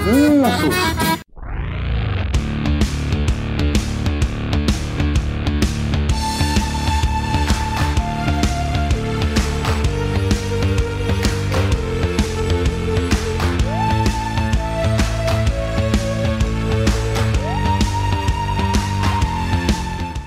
jagunços.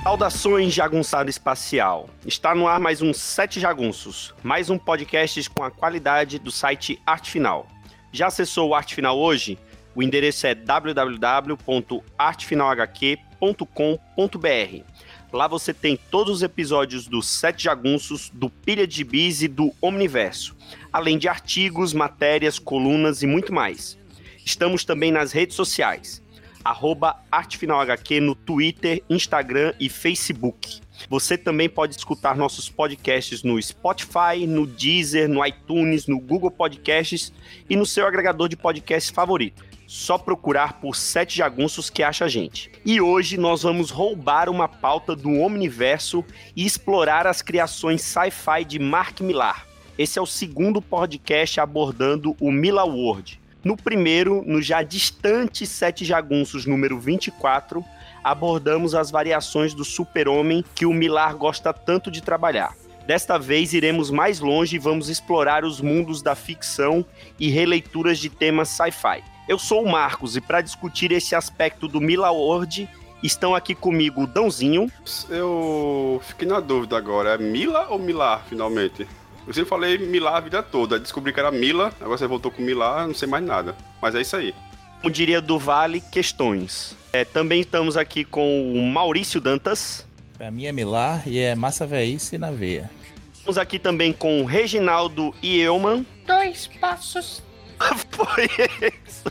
Saudações, jagunçada espacial! Está no ar mais um Sete Jagunços, mais um podcast com a qualidade do site Arte Final. Já acessou o Arte Final hoje? O endereço é www.artefinalhq.com.br. Lá você tem todos os episódios dos Sete Jagunços, do Pilha de Bis e do Omniverso, além de artigos, matérias, colunas e muito mais. Estamos também nas redes sociais arroba ArteFinalHQ no Twitter, Instagram e Facebook. Você também pode escutar nossos podcasts no Spotify, no Deezer, no iTunes, no Google Podcasts e no seu agregador de podcast favorito. Só procurar por Sete Jagunços que acha a gente. E hoje nós vamos roubar uma pauta do Omniverso e explorar as criações sci-fi de Mark Millar. Esse é o segundo podcast abordando o Mila World, no primeiro, no já distante Sete Jagunços número 24, abordamos as variações do super-homem que o Milar gosta tanto de trabalhar. Desta vez iremos mais longe e vamos explorar os mundos da ficção e releituras de temas sci-fi. Eu sou o Marcos e para discutir esse aspecto do Mila World, estão aqui comigo o Dãozinho. Eu fiquei na dúvida agora, é Mila ou Milar finalmente? Eu sempre falei Milá a vida toda. Descobri que era Mila, agora você voltou com Milá, não sei mais nada. Mas é isso aí. Como diria do Vale, questões. É, também estamos aqui com o Maurício Dantas. Pra mim é Milá e é massa veíce na veia. Estamos aqui também com o Reginaldo Ielman. Dois passos. Foi isso.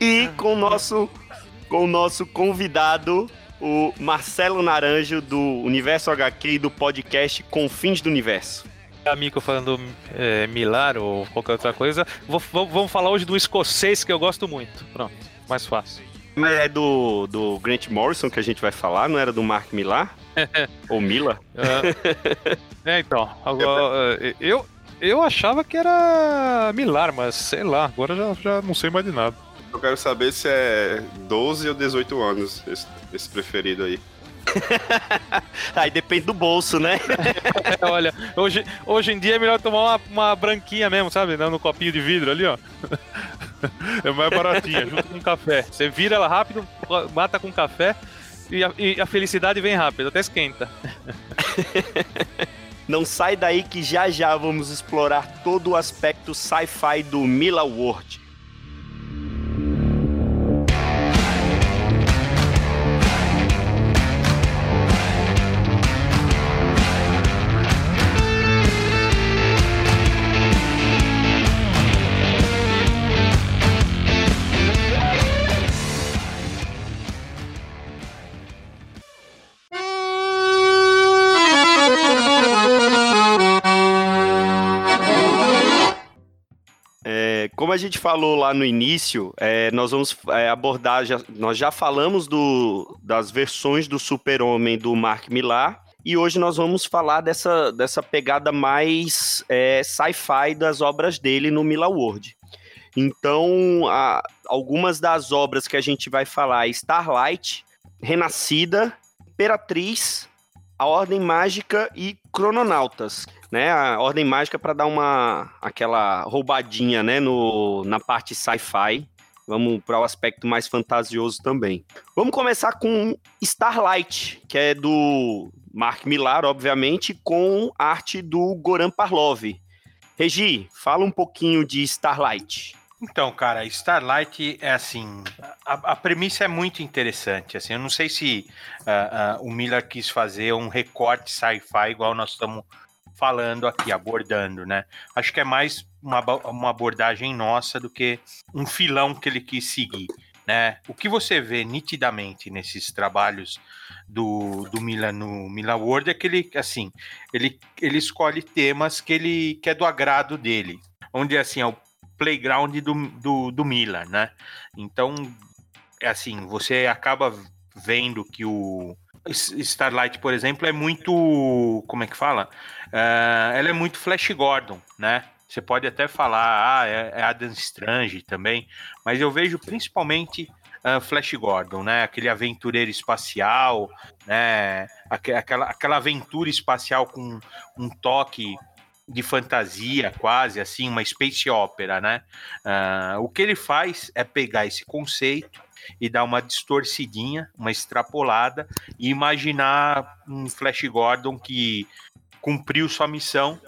e com o nosso, com o nosso convidado, o Marcelo Naranjo do Universo HQ e do podcast Confins do Universo. Amigo falando é, Milar ou qualquer outra coisa, vou, vamos falar hoje do escocês que eu gosto muito. Pronto, mais fácil. Mas é do, do Grant Morrison que a gente vai falar, não era do Mark Millar? ou Mila? É, é então, agora, é, eu, eu achava que era Milar, mas sei lá, agora já, já não sei mais de nada. Eu quero saber se é 12 ou 18 anos esse, esse preferido aí. aí depende do bolso, né? Olha, hoje, hoje em dia é melhor tomar uma, uma branquinha mesmo, sabe? No copinho de vidro ali, ó. É mais baratinha, junto com café. Você vira ela rápido, mata com café e a, e a felicidade vem rápido, até esquenta. Não sai daí que já já vamos explorar todo o aspecto sci-fi do Mila World. A gente falou lá no início, é, nós vamos é, abordar, já, nós já falamos do, das versões do Super-Homem do Mark Millar, e hoje nós vamos falar dessa, dessa pegada mais é, sci-fi das obras dele no Mila World. Então, a, algumas das obras que a gente vai falar: Starlight, Renascida, Imperatriz, A Ordem Mágica e Crononautas né, a Ordem Mágica para dar uma aquela roubadinha, né, no, na parte sci-fi. Vamos para o aspecto mais fantasioso também. Vamos começar com Starlight, que é do Mark Millar, obviamente, com arte do Goran Parlov. Regi, fala um pouquinho de Starlight. Então, cara, Starlight é assim, a, a premissa é muito interessante. Assim, eu não sei se uh, uh, o Miller quis fazer um recorte sci-fi igual nós estamos falando aqui, abordando, né? Acho que é mais uma, uma abordagem nossa do que um filão que ele quis seguir. Né? O que você vê nitidamente nesses trabalhos do, do Milan no Milan World é que ele, assim, ele, ele escolhe temas que ele que é do agrado dele, onde assim é o playground do, do, do Milan, né? Então, é assim, você acaba vendo que o Starlight, por exemplo, é muito, como é que fala? Uh, ela é muito Flash Gordon, né? Você pode até falar, ah, é, é Adam Strange também, mas eu vejo principalmente uh, Flash Gordon, né? Aquele aventureiro espacial, né? Aquela, aquela aventura espacial com um toque de fantasia, quase assim, uma space opera, né? Uh, o que ele faz é pegar esse conceito e dar uma distorcidinha, uma extrapolada e imaginar um Flash Gordon que cumpriu sua missão,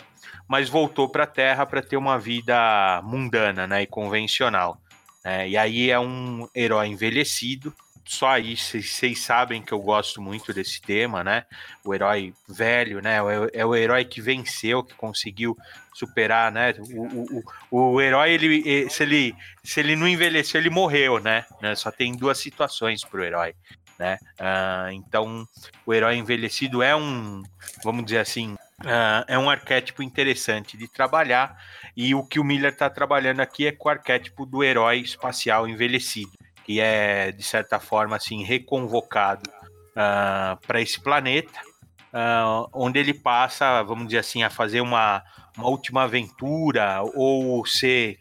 mas voltou para a Terra para ter uma vida mundana, né, e convencional. É, e aí é um herói envelhecido. Só aí vocês sabem que eu gosto muito desse tema, né? O herói velho, né? É, é o herói que venceu, que conseguiu superar, né? O, o, o herói, ele, se, ele, se ele não envelheceu, ele morreu, né? né? Só tem duas situações para o herói. Né? Uh, então, o herói envelhecido é um, vamos dizer assim, uh, é um arquétipo interessante de trabalhar e o que o Miller está trabalhando aqui é com o arquétipo do herói espacial envelhecido, que é, de certa forma, assim, reconvocado uh, ah, para esse planeta, uh, onde ele passa, vamos dizer assim, a fazer uma, uma última aventura ou ser,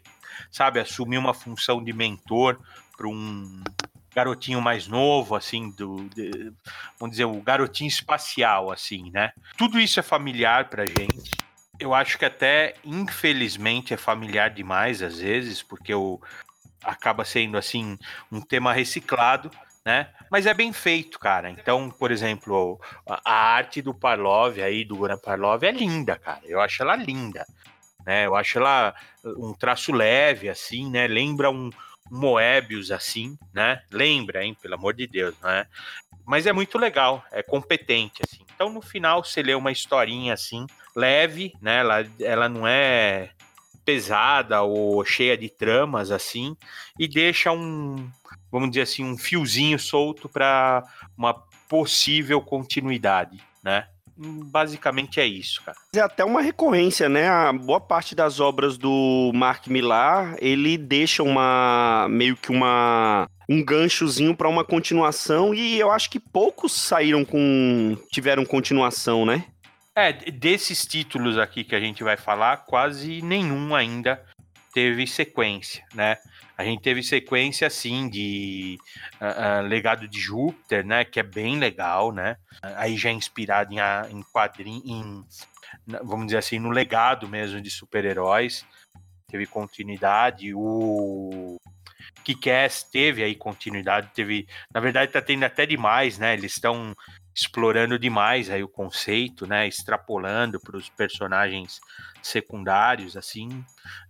sabe, assumir uma função de mentor para um garotinho mais novo, assim, do, de, vamos dizer, o garotinho espacial, assim, né? Tudo isso é familiar pra gente eu acho que até, infelizmente, é familiar demais às vezes, porque o, acaba sendo, assim, um tema reciclado, né? Mas é bem feito, cara. Então, por exemplo, a, arte do Parlov aí, do Goran Parlov, é linda, cara. Eu acho ela linda. Né? Eu acho ela um traço leve, assim, né? Lembra um, um Moebius, assim, né? Lembra, hein? Pelo amor de Deus, né? Mas é muito legal, é competente, assim. Então, no final, você lê uma historinha, assim, leve, né? Ela, ela não é pesada ou cheia de tramas assim e deixa um, vamos dizer assim, um fiozinho solto para uma possível continuidade, né? Basicamente é isso, cara. É até uma recorrência, né? A boa parte das obras do Mark Millar, ele deixa uma meio que uma um ganchozinho para uma continuação e eu acho que poucos saíram com tiveram continuação, né? É, desses títulos aqui que a gente vai falar, quase nenhum ainda teve sequência, né? A gente teve sequência, sim, de uh, uh, Legado de Júpiter, né? Que é bem legal, né? Aí já é inspirado em, em quadrinhos, vamos dizer assim, no legado mesmo de super-heróis. Teve continuidade. O Kick-Ass teve aí continuidade. Teve, na verdade, tá tendo até demais, né? Eles estão explorando demais aí o conceito, né? Extrapolando para os personagens secundários, assim.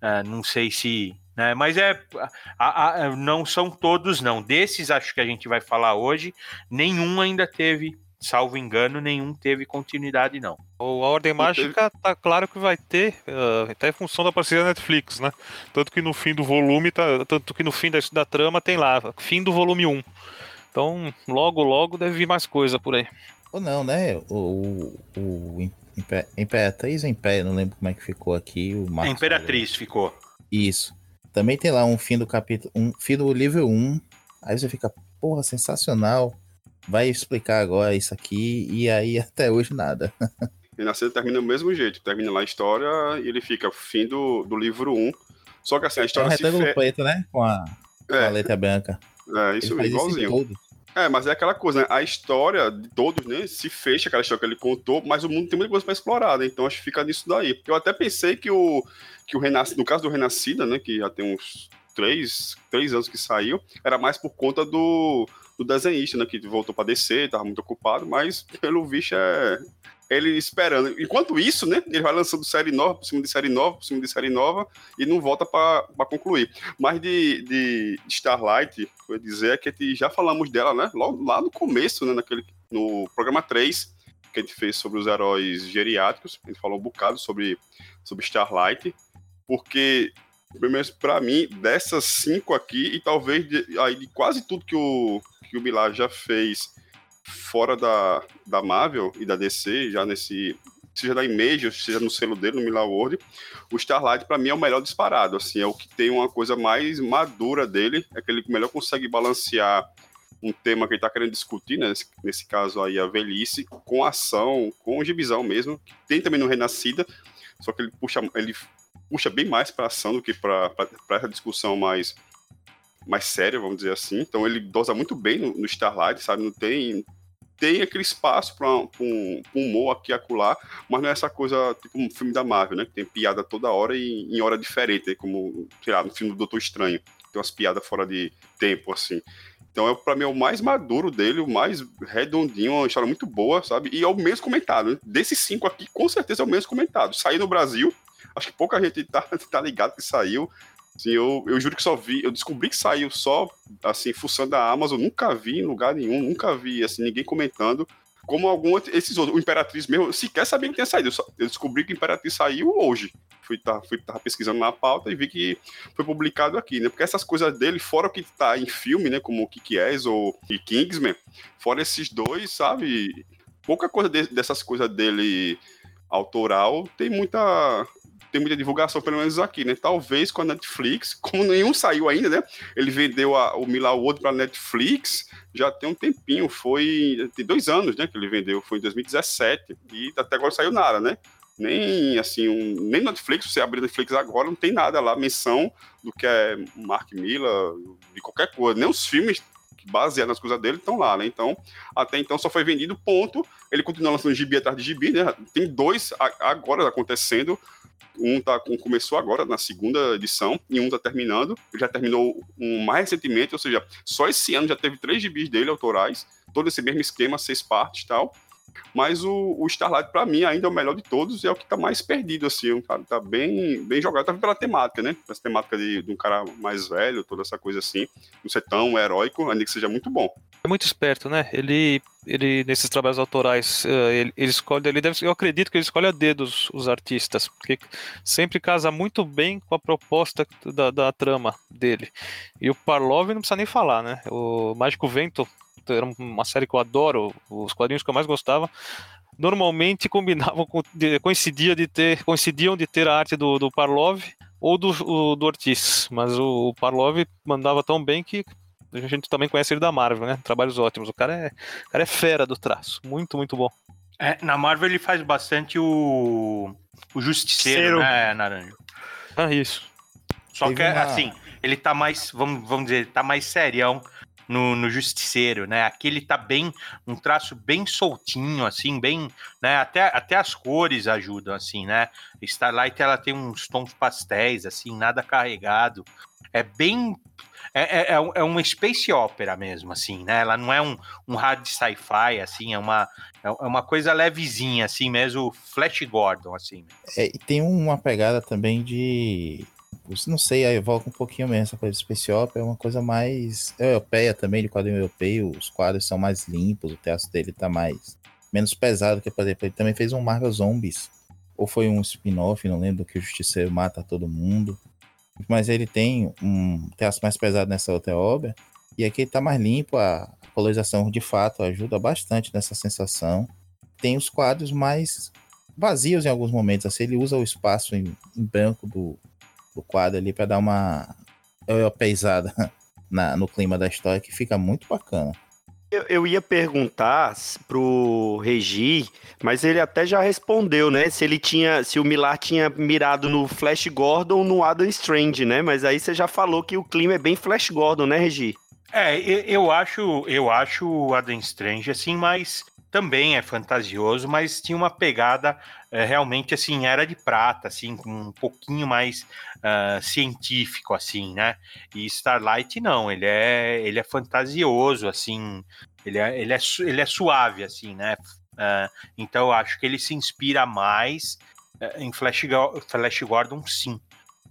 Uh, não sei se. Né, mas é. A, a, não são todos, não. Desses, acho que a gente vai falar hoje, nenhum ainda teve. Salvo engano, nenhum teve continuidade, não. O A Ordem Mágica tá claro que vai ter, uh, até em função da parceria da Netflix, né? Tanto que no fim do volume, tá, tanto que no fim da, da trama tem lá, fim do volume 1. Então, logo, logo deve vir mais coisa por aí. Ou não, né? O, o, o Imperatriz ou Império, não lembro como é que ficou aqui. O Marcos Imperatriz falou. ficou. Isso. Também tem lá um fim do capítulo, um fim do livro 1. Aí você fica, porra, sensacional. Vai explicar agora isso aqui, e aí até hoje nada. E na série termina do mesmo jeito, termina lá a história e ele fica fim do, do livro 1. Só que assim, a história é um se fe... preto, né? Com a, é. com a letra branca. É, isso mesmo, igualzinho. É, mas é aquela coisa, né? A história de todos, né? Se fecha aquela história que ele contou, mas o mundo tem muita coisa para explorar, né? Então acho que fica nisso daí. Eu até pensei que o, que o Renascido, no caso do Renascida, né? Que já tem uns três, três anos que saiu, era mais por conta do, do desenhista, né? Que voltou para descer, tava muito ocupado, mas pelo visto é, ele esperando. Enquanto isso, né, ele vai lançando série nova por cima de série nova, por cima de série nova, e não volta para concluir. Mas de, de Starlight, eu ia dizer é que já falamos dela, né, lá, lá no começo, né, naquele, no programa 3, que a gente fez sobre os heróis geriátricos, a gente falou um bocado sobre, sobre Starlight, porque, primeiro, para mim, dessas cinco aqui, e talvez de, aí, de quase tudo que o, que o Milar já fez fora da, da Marvel e da DC, já nesse. Seja da Image, seja no selo dele, no Miller World, o Starlight, para mim, é o melhor disparado. Assim, é o que tem uma coisa mais madura dele, é que ele melhor consegue balancear um tema que ele está querendo discutir, né? nesse, nesse, caso aí, a velhice, com ação, com gibizão mesmo, que tem também no Renascida, só que ele puxa, ele puxa bem mais pra ação do que pra essa discussão mais, mais séria, vamos dizer assim. Então ele dosa muito bem no, no Starlight, sabe? Não tem tem aquele espaço para um, um, humor aqui e acolá, mas não é essa coisa tipo um filme da Marvel, né? Que tem piada toda hora e em hora diferente, como, sei lá, no filme do Doutor Estranho. Tem umas piadas fora de tempo, assim. Então, é, para mim, é o mais maduro dele, o mais redondinho, uma história muito boa, sabe? E é o menos comentado. Né? Desses cinco aqui, com certeza é o menos comentado. Saiu no Brasil, acho que pouca gente tá, tá ligado que saiu. Assim, eu, eu juro que só vi, eu descobri que saiu só, assim, fuçando a Amazon, nunca vi em lugar nenhum, nunca vi, assim, ninguém comentando. Como algum esses outros, o Imperatriz mesmo, sequer sabia que tinha saído. Eu, só, eu descobri que o Imperatriz saiu hoje. Fui tá, fui tava pesquisando na pauta e vi que foi publicado aqui, né? Porque essas coisas dele, fora o que tá em filme, né? Como o Kick-Ass ou e Kingsman, fora esses dois, sabe? Pouca coisa de, dessas coisas dele autoral tem muita tem muita divulgação, pelo menos aqui, né? Talvez com a Netflix, como nenhum saiu ainda, né? Ele vendeu a, o Mila World para Netflix já tem um tempinho, foi tem dois anos, né? Que ele vendeu, foi em 2017 e até agora saiu nada, né? Nem assim, um, nem Netflix, você abrir Netflix agora, não tem nada lá, menção do que é Mark Miller, de qualquer coisa, nem os filmes baseados nas coisas dele estão lá, né? Então, até então só foi vendido, ponto. Ele continua lançando gibi atrás de gibi, né? Tem dois agora acontecendo um, tá, começou agora, na segunda edição, e um tá terminando. Já terminou um mais recentemente, ou seja, só esse ano já teve três gibis dele autorais, todo esse mesmo esquema, seis partes tal. Mas o, o Starlight, para mim, ainda é o melhor de todos e é o que tá mais perdido, assim. Cara, tá bem, bem jogado, tá pela temática, né? Essa temática de, de um cara mais velho, toda essa coisa assim. Não ser tão heróico, ainda que seja muito bom. É muito esperto, né? Ele, ele nesses trabalhos autorais, eh, ele, ele escolhe, ele deve, eu acredito que ele escolhe a dedo os, os artistas, porque sempre casa muito bem com a proposta da, da trama dele. E o Parlov não precisa nem falar, né? O Mágico Vento era uma série que eu adoro, os quadrinhos que eu mais gostava, normalmente combinavam com, coincidia de ter, coincidiam de ter a arte do, do Parlov ou do, o, do Ortiz, mas o, o Parlov mandava tão bem que a gente também conhece ele da Marvel, né? Trabalhos ótimos. O cara é, o cara é fera do traço. Muito, muito bom. É, na Marvel ele faz bastante o, o Justiceiro, Cero. né, Naranja? Ah, isso. Só Teve que, uma... assim, ele tá mais, vamos, vamos dizer, tá mais serião no, no Justiceiro, né? Aqui ele tá bem, um traço bem soltinho, assim, bem, né? Até, até as cores ajudam, assim, né? Starlight, ela tem uns tons pastéis, assim, nada carregado. É bem... É, é, é, é uma space opera mesmo, assim, né? Ela não é um, um hard sci-fi, assim, é uma, é, é uma coisa levezinha, assim mesmo, Flash Gordon, assim. É, e tem uma pegada também de não sei, aí volta um pouquinho mesmo essa coisa Opera, é uma coisa mais europeia também, de quadrinho europeu, os quadros são mais limpos, o teatro dele tá mais menos pesado que, por exemplo, ele também fez um Marvel Zombies, ou foi um spin-off, não lembro, que o Justiceiro mata todo mundo, mas ele tem um teatro mais pesado nessa outra obra, e aqui ele tá mais limpo, a colorização de fato ajuda bastante nessa sensação. Tem os quadros mais vazios em alguns momentos, assim, ele usa o espaço em, em branco do, do quadro ali para dar uma europeizada na, no clima da história que fica muito bacana. Eu, eu, ia perguntar pro Regi, mas ele até já respondeu, né? Se ele tinha, se o Milar tinha mirado no Flash Gordon ou no Adam Strange, né? Mas aí você já falou que o clima é bem Flash Gordon, né, Regi? É, eu acho, eu acho o Adam Strange assim mais também é fantasioso, mas tinha uma pegada é, realmente assim, era de prata, assim, com um pouquinho mais uh, científico, assim, né? E Starlight não, ele é, ele é fantasioso, assim, ele é, ele é, ele é suave, assim, né? Uh, então eu acho que ele se inspira mais uh, em Flash, Flash Gordon, sim.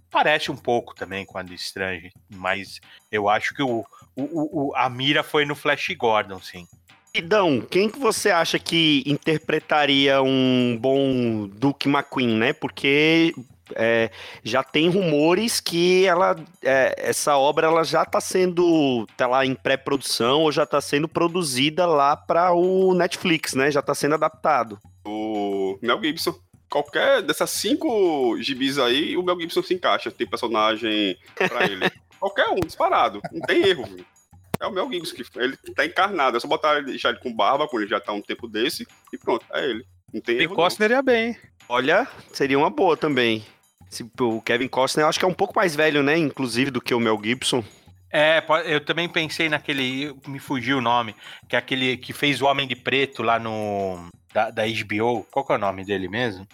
Parece um pouco também com a de Strange, mas eu acho que o, o, o, a mira foi no Flash Gordon, sim. Idão, quem que você acha que interpretaria um bom Duke McQueen, né? Porque é, já tem rumores que ela, é, essa obra ela já está sendo, tá lá em pré-produção ou já está sendo produzida lá para o Netflix, né? Já está sendo adaptado. O Mel Gibson. Qualquer dessas cinco gibis aí, o Mel Gibson se encaixa. Tem personagem para ele. Qualquer um, disparado. Não tem erro. Viu? É o Mel Gibson, que ele tá encarnado. É só botar ele, deixar ele com barba, quando ele já tá um tempo desse, e pronto, é ele. Não tem erro. Costner ia bem. Olha, seria uma boa também. O Kevin Costner eu acho que é um pouco mais velho, né? Inclusive, do que o Mel Gibson. É, eu também pensei naquele. Me fugiu o nome. Que é aquele que fez o Homem de Preto lá no. Da, da HBO. Qual que é o nome dele mesmo?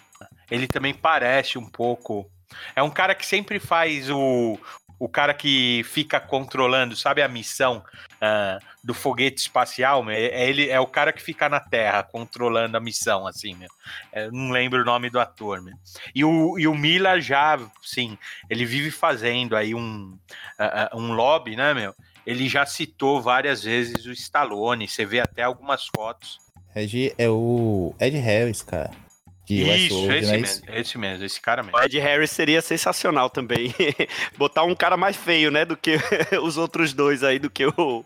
Ele também parece um pouco. É um cara que sempre faz o, o cara que fica controlando, sabe a missão uh, do foguete espacial, é, é, ele é o cara que fica na Terra controlando a missão, assim, meu. É, não lembro o nome do ator, meu. E o, e o Miller já, sim, ele vive fazendo aí um, uh, um lobby, né, meu? Ele já citou várias vezes o Stallone, você vê até algumas fotos. Ed é o Ed Harris, cara. De isso, Westworld, esse, né? mesmo, esse mesmo, esse cara mesmo. O Ed Harris seria sensacional também. Botar um cara mais feio, né, do que os outros dois aí, do que o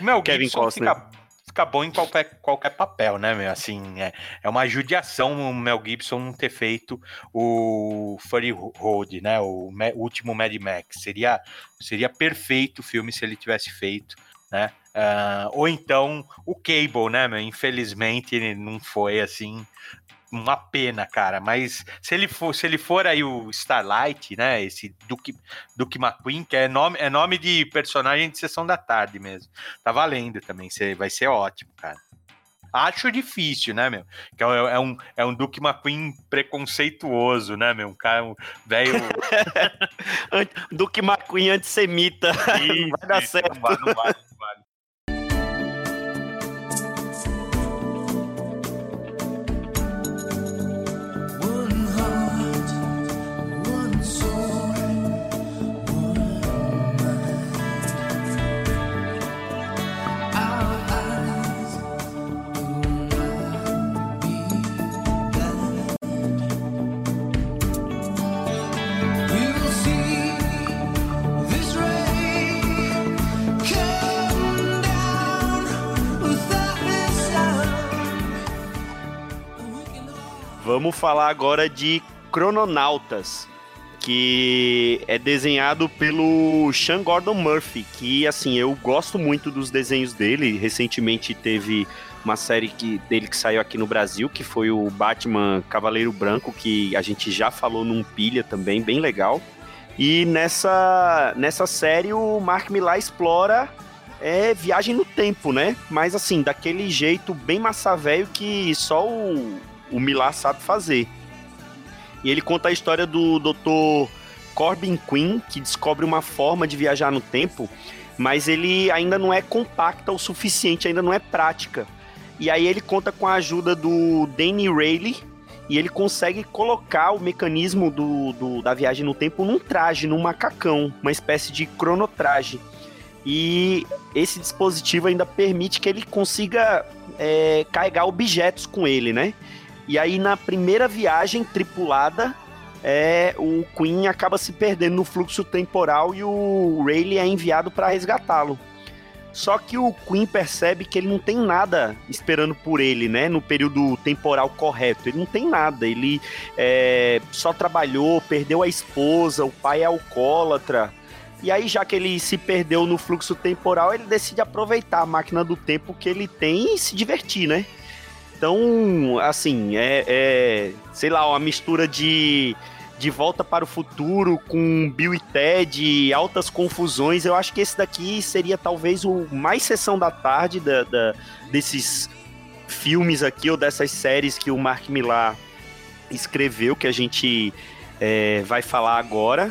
meu, Kevin Gibson Costner. Fica, fica bom em qualquer, qualquer papel, né, meu? Assim, é, é uma judiação o Mel Gibson não ter feito o Fury Road, né, o, o último Mad Max. Seria, seria perfeito o filme se ele tivesse feito, né? Uh, ou então o Cable, né, meu? Infelizmente ele não foi assim uma pena, cara. Mas se ele for, se ele for aí o Starlight, né? Esse Duke, Duke McQueen, que é nome, é nome de personagem de sessão da tarde mesmo. Tá valendo também. Vai ser ótimo, cara. Acho difícil, né, meu? Que é, é, um, é um Duke McQueen preconceituoso, né, meu? Um cara um velho. Duke McQueen antissemita. Isso, não vai dar certo. Não vai, não vai. Vamos falar agora de Crononautas, que é desenhado pelo Sean Gordon Murphy, que assim, eu gosto muito dos desenhos dele. Recentemente teve uma série que, dele que saiu aqui no Brasil, que foi o Batman Cavaleiro Branco, que a gente já falou num pilha também, bem legal. E nessa, nessa série o Mark Millar explora é viagem no tempo, né? Mas assim, daquele jeito bem massa velho que só o, o Millar sabe fazer. E ele conta a história do Dr. Corbin Quinn, que descobre uma forma de viajar no tempo, mas ele ainda não é compacta o suficiente, ainda não é prática. E aí ele conta com a ajuda do Danny Rayleigh, e ele consegue colocar o mecanismo do, do, da viagem no tempo num traje, num macacão, uma espécie de cronotraje. E esse dispositivo ainda permite que ele consiga é, carregar objetos com ele, né? E aí, na primeira viagem tripulada, é, o Queen acaba se perdendo no fluxo temporal e o Rayleigh é enviado para resgatá-lo. Só que o Queen percebe que ele não tem nada esperando por ele, né? No período temporal correto. Ele não tem nada. Ele é, só trabalhou, perdeu a esposa, o pai é alcoólatra. E aí, já que ele se perdeu no fluxo temporal, ele decide aproveitar a máquina do tempo que ele tem e se divertir, né? Então, assim, é, é sei lá, uma mistura de de Volta para o Futuro com Bill e Ted, altas confusões. Eu acho que esse daqui seria talvez o mais sessão da tarde da, da, desses filmes aqui ou dessas séries que o Mark Millar escreveu, que a gente é, vai falar agora.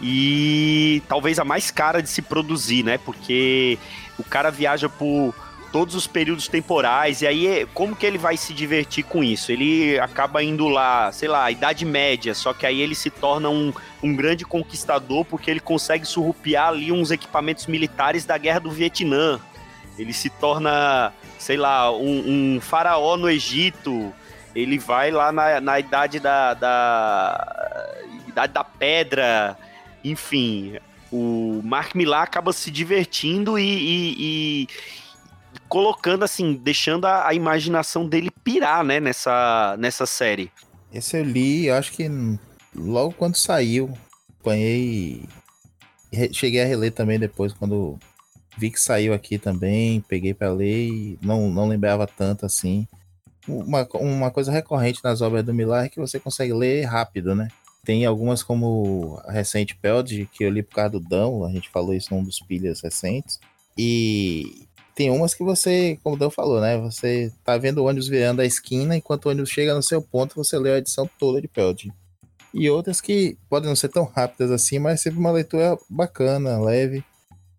E talvez a mais cara de se produzir, né? Porque o cara viaja por todos os períodos temporais, e aí como que ele vai se divertir com isso? Ele acaba indo lá, sei lá, Idade Média, só que aí ele se torna um, um grande conquistador porque ele consegue surrupiar ali uns equipamentos militares da Guerra do Vietnã. Ele se torna, sei lá, um, um faraó no Egito. Ele vai lá na, na idade da, da idade da pedra, enfim, o Mark Millar acaba se divertindo e, e, e, colocando assim, deixando a, a, imaginação dele pirar, né, nessa, nessa série. Esse eu li, acho que logo quando saiu, apanhei. Cheguei a reler também depois, quando vi que saiu aqui também, peguei para ler e não, não lembrava tanto assim. Uma, uma coisa recorrente nas obras do Millar é que você consegue ler rápido, né? Tem algumas como a recente Peld, que eu li por causa do Dão, a gente falou isso num dos pilhas recentes. E tem umas que você, como o Dan falou, né? Você tá vendo o ônibus virando a esquina, enquanto o ônibus chega no seu ponto, você lê a edição toda de Peld. E outras que podem não ser tão rápidas assim, mas sempre uma leitura bacana, leve.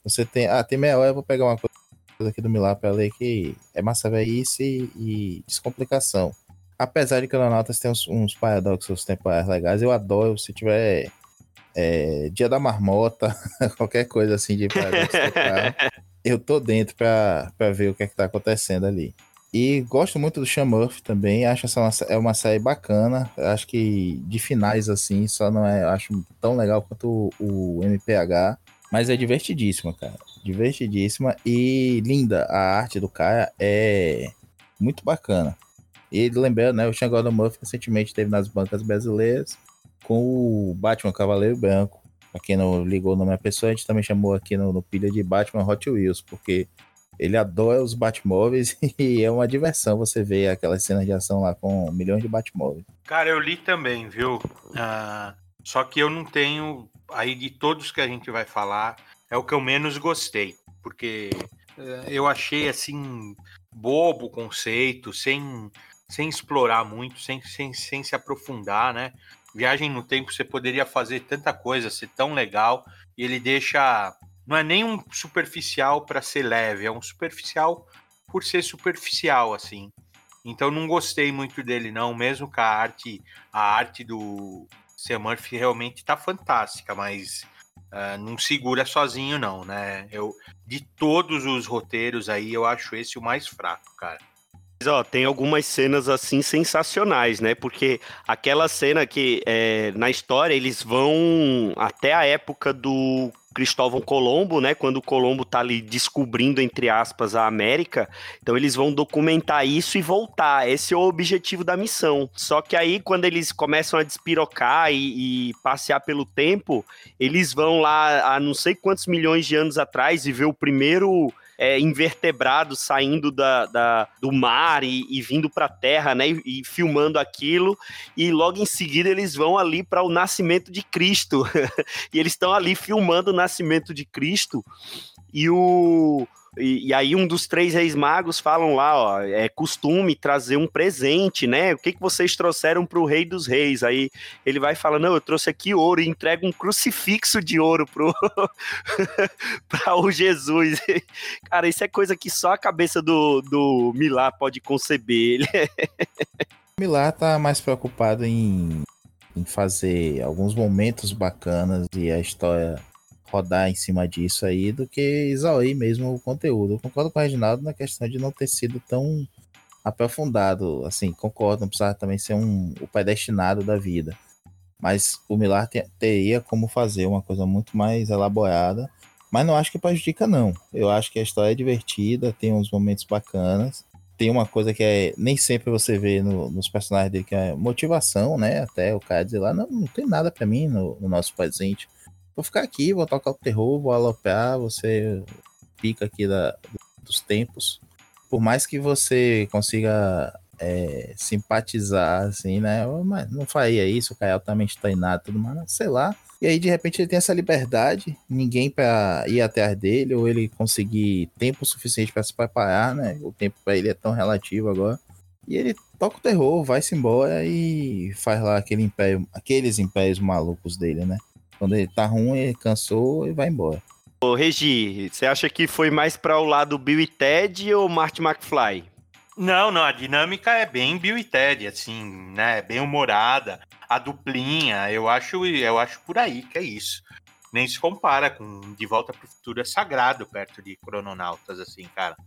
Você tem. Ah, tem meia hora, eu vou pegar uma coisa aqui do Milá pra ler que é massa velhice e descomplicação. Apesar de que o Leonautas tem uns, uns paradoxos temporais legais, eu adoro se tiver é, Dia da Marmota, qualquer coisa assim de paradoxo temporal. Eu tô dentro pra, pra ver o que é que tá acontecendo ali. E gosto muito do Sean também, acho essa uma, é uma série bacana. Acho que de finais assim, só não é, acho tão legal quanto o, o MPH, mas é divertidíssima, cara. Divertidíssima e linda. A arte do cara é muito bacana. E lembrando, né, o Sean Gordon Murphy recentemente esteve nas bancas brasileiras com o Batman Cavaleiro Branco. Pra quem não ligou nome da pessoa, a gente também chamou aqui no, no pilha de Batman Hot Wheels, porque ele adora os Batmóveis e é uma diversão você ver aquelas cenas de ação lá com milhões de Batmóveis. Cara, eu li também, viu? Uh, só que eu não tenho. Aí de todos que a gente vai falar, é o que eu menos gostei. Porque uh, eu achei assim bobo o conceito, sem, sem explorar muito, sem, sem, sem se aprofundar, né? Viagem no tempo você poderia fazer tanta coisa, ser tão legal, e ele deixa não é nem um superficial para ser leve, é um superficial por ser superficial, assim. Então não gostei muito dele, não, mesmo que a arte, a arte do Sam Murphy realmente tá fantástica, mas uh, não segura sozinho, não, né? Eu, de todos os roteiros aí, eu acho esse o mais fraco, cara. Ó, tem algumas cenas assim sensacionais, né? Porque aquela cena que é, na história eles vão até a época do Cristóvão Colombo, né? Quando o Colombo tá ali descobrindo, entre aspas, a América. Então eles vão documentar isso e voltar. Esse é o objetivo da missão. Só que aí, quando eles começam a despirocar e, e passear pelo tempo, eles vão lá a não sei quantos milhões de anos atrás e ver o primeiro é, invertebrados saindo da, da, do mar e, e vindo para a terra, né? E, e, filmando aquilo. E logo em seguida eles vão ali para o nascimento de Cristo. e eles estão ali filmando o nascimento de Cristo. E o, e, e, aí um dos três reis magos falam lá, ó, é costume trazer um presente, né? O que, que vocês trouxeram para o rei dos reis? Aí ele vai falando, não, eu trouxe aqui ouro e entrega um crucifixo de ouro pro para o Jesus. Cara, isso é coisa que só a cabeça do, do Milá pode conceber. Milá tá mais preocupado em, em fazer alguns momentos bacanas e a história rodar em cima disso aí do que exaurir mesmo o conteúdo. Eu concordo com o Reginaldo na questão de não ter sido tão aprofundado. Assim, concordo, não precisava também ser um, o predestinado da vida. Mas o Milar teria como fazer uma coisa muito mais elaborada. Mas não acho que prejudica, não. Eu acho que a história é divertida, tem uns momentos bacanas. Tem uma coisa que é nem sempre você vê no, nos personagens dele, que é motivação, né? Até o cara dizer lá, não, não tem nada para mim no, no nosso presente vou ficar aqui, vou tocar o terror, vou alopear, você pica aqui da, dos tempos. Por mais que você consiga é, simpatizar, assim, né? Mas não faria isso, o também está nada, tudo mais, sei lá. E aí, de repente, ele tem essa liberdade, ninguém para ir atrás dele, ou ele conseguir tempo suficiente para se preparar, né? O tempo para ele é tão relativo agora. E ele toca o terror, vai-se embora e faz lá aquele império, aqueles impérios malucos dele, né? Quando ele tá ruim, ele cansou e vai embora. Ô, Regi, você acha que foi mais para o lado Bill e Ted ou Marty McFly? Não, não, a dinâmica é bem Bill e Ted, assim, né? Bem humorada. A duplinha, eu acho, eu acho por aí que é isso. Nem se compara com De Volta pro Futuro é sagrado perto de Crononautas, assim, cara.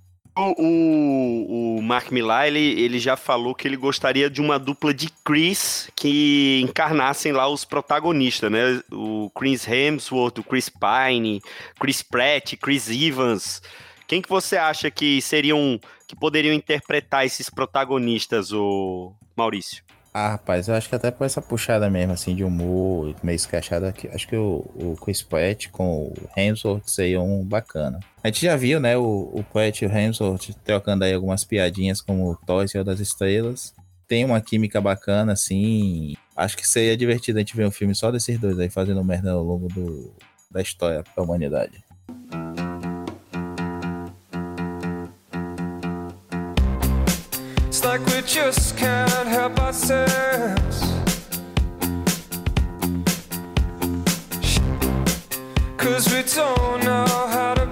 O, o, Mark Millar, ele, ele já falou que ele gostaria de uma dupla de Chris que encarnassem lá os protagonistas, né? O Chris Hemsworth, o Chris Pine, Chris Pratt, Chris Evans. Quem que você acha que seriam, que poderiam interpretar esses protagonistas, o Maurício? Ah, rapaz, eu acho que até por essa puxada mesmo, assim, de humor, meio escachado aqui. Acho que o, o Chris Pratt com o Hemsworth seria um bacana. A gente já viu, né, o, o Pratt e o Hemsworth trocando aí algumas piadinhas como o Thor Senhor das Estrelas. tem uma química bacana, assim. Acho que seria divertido a gente ver um filme só desses dois aí fazendo merda ao longo do, da história da humanidade. Like we just can't help ourselves. Cause we don't know how to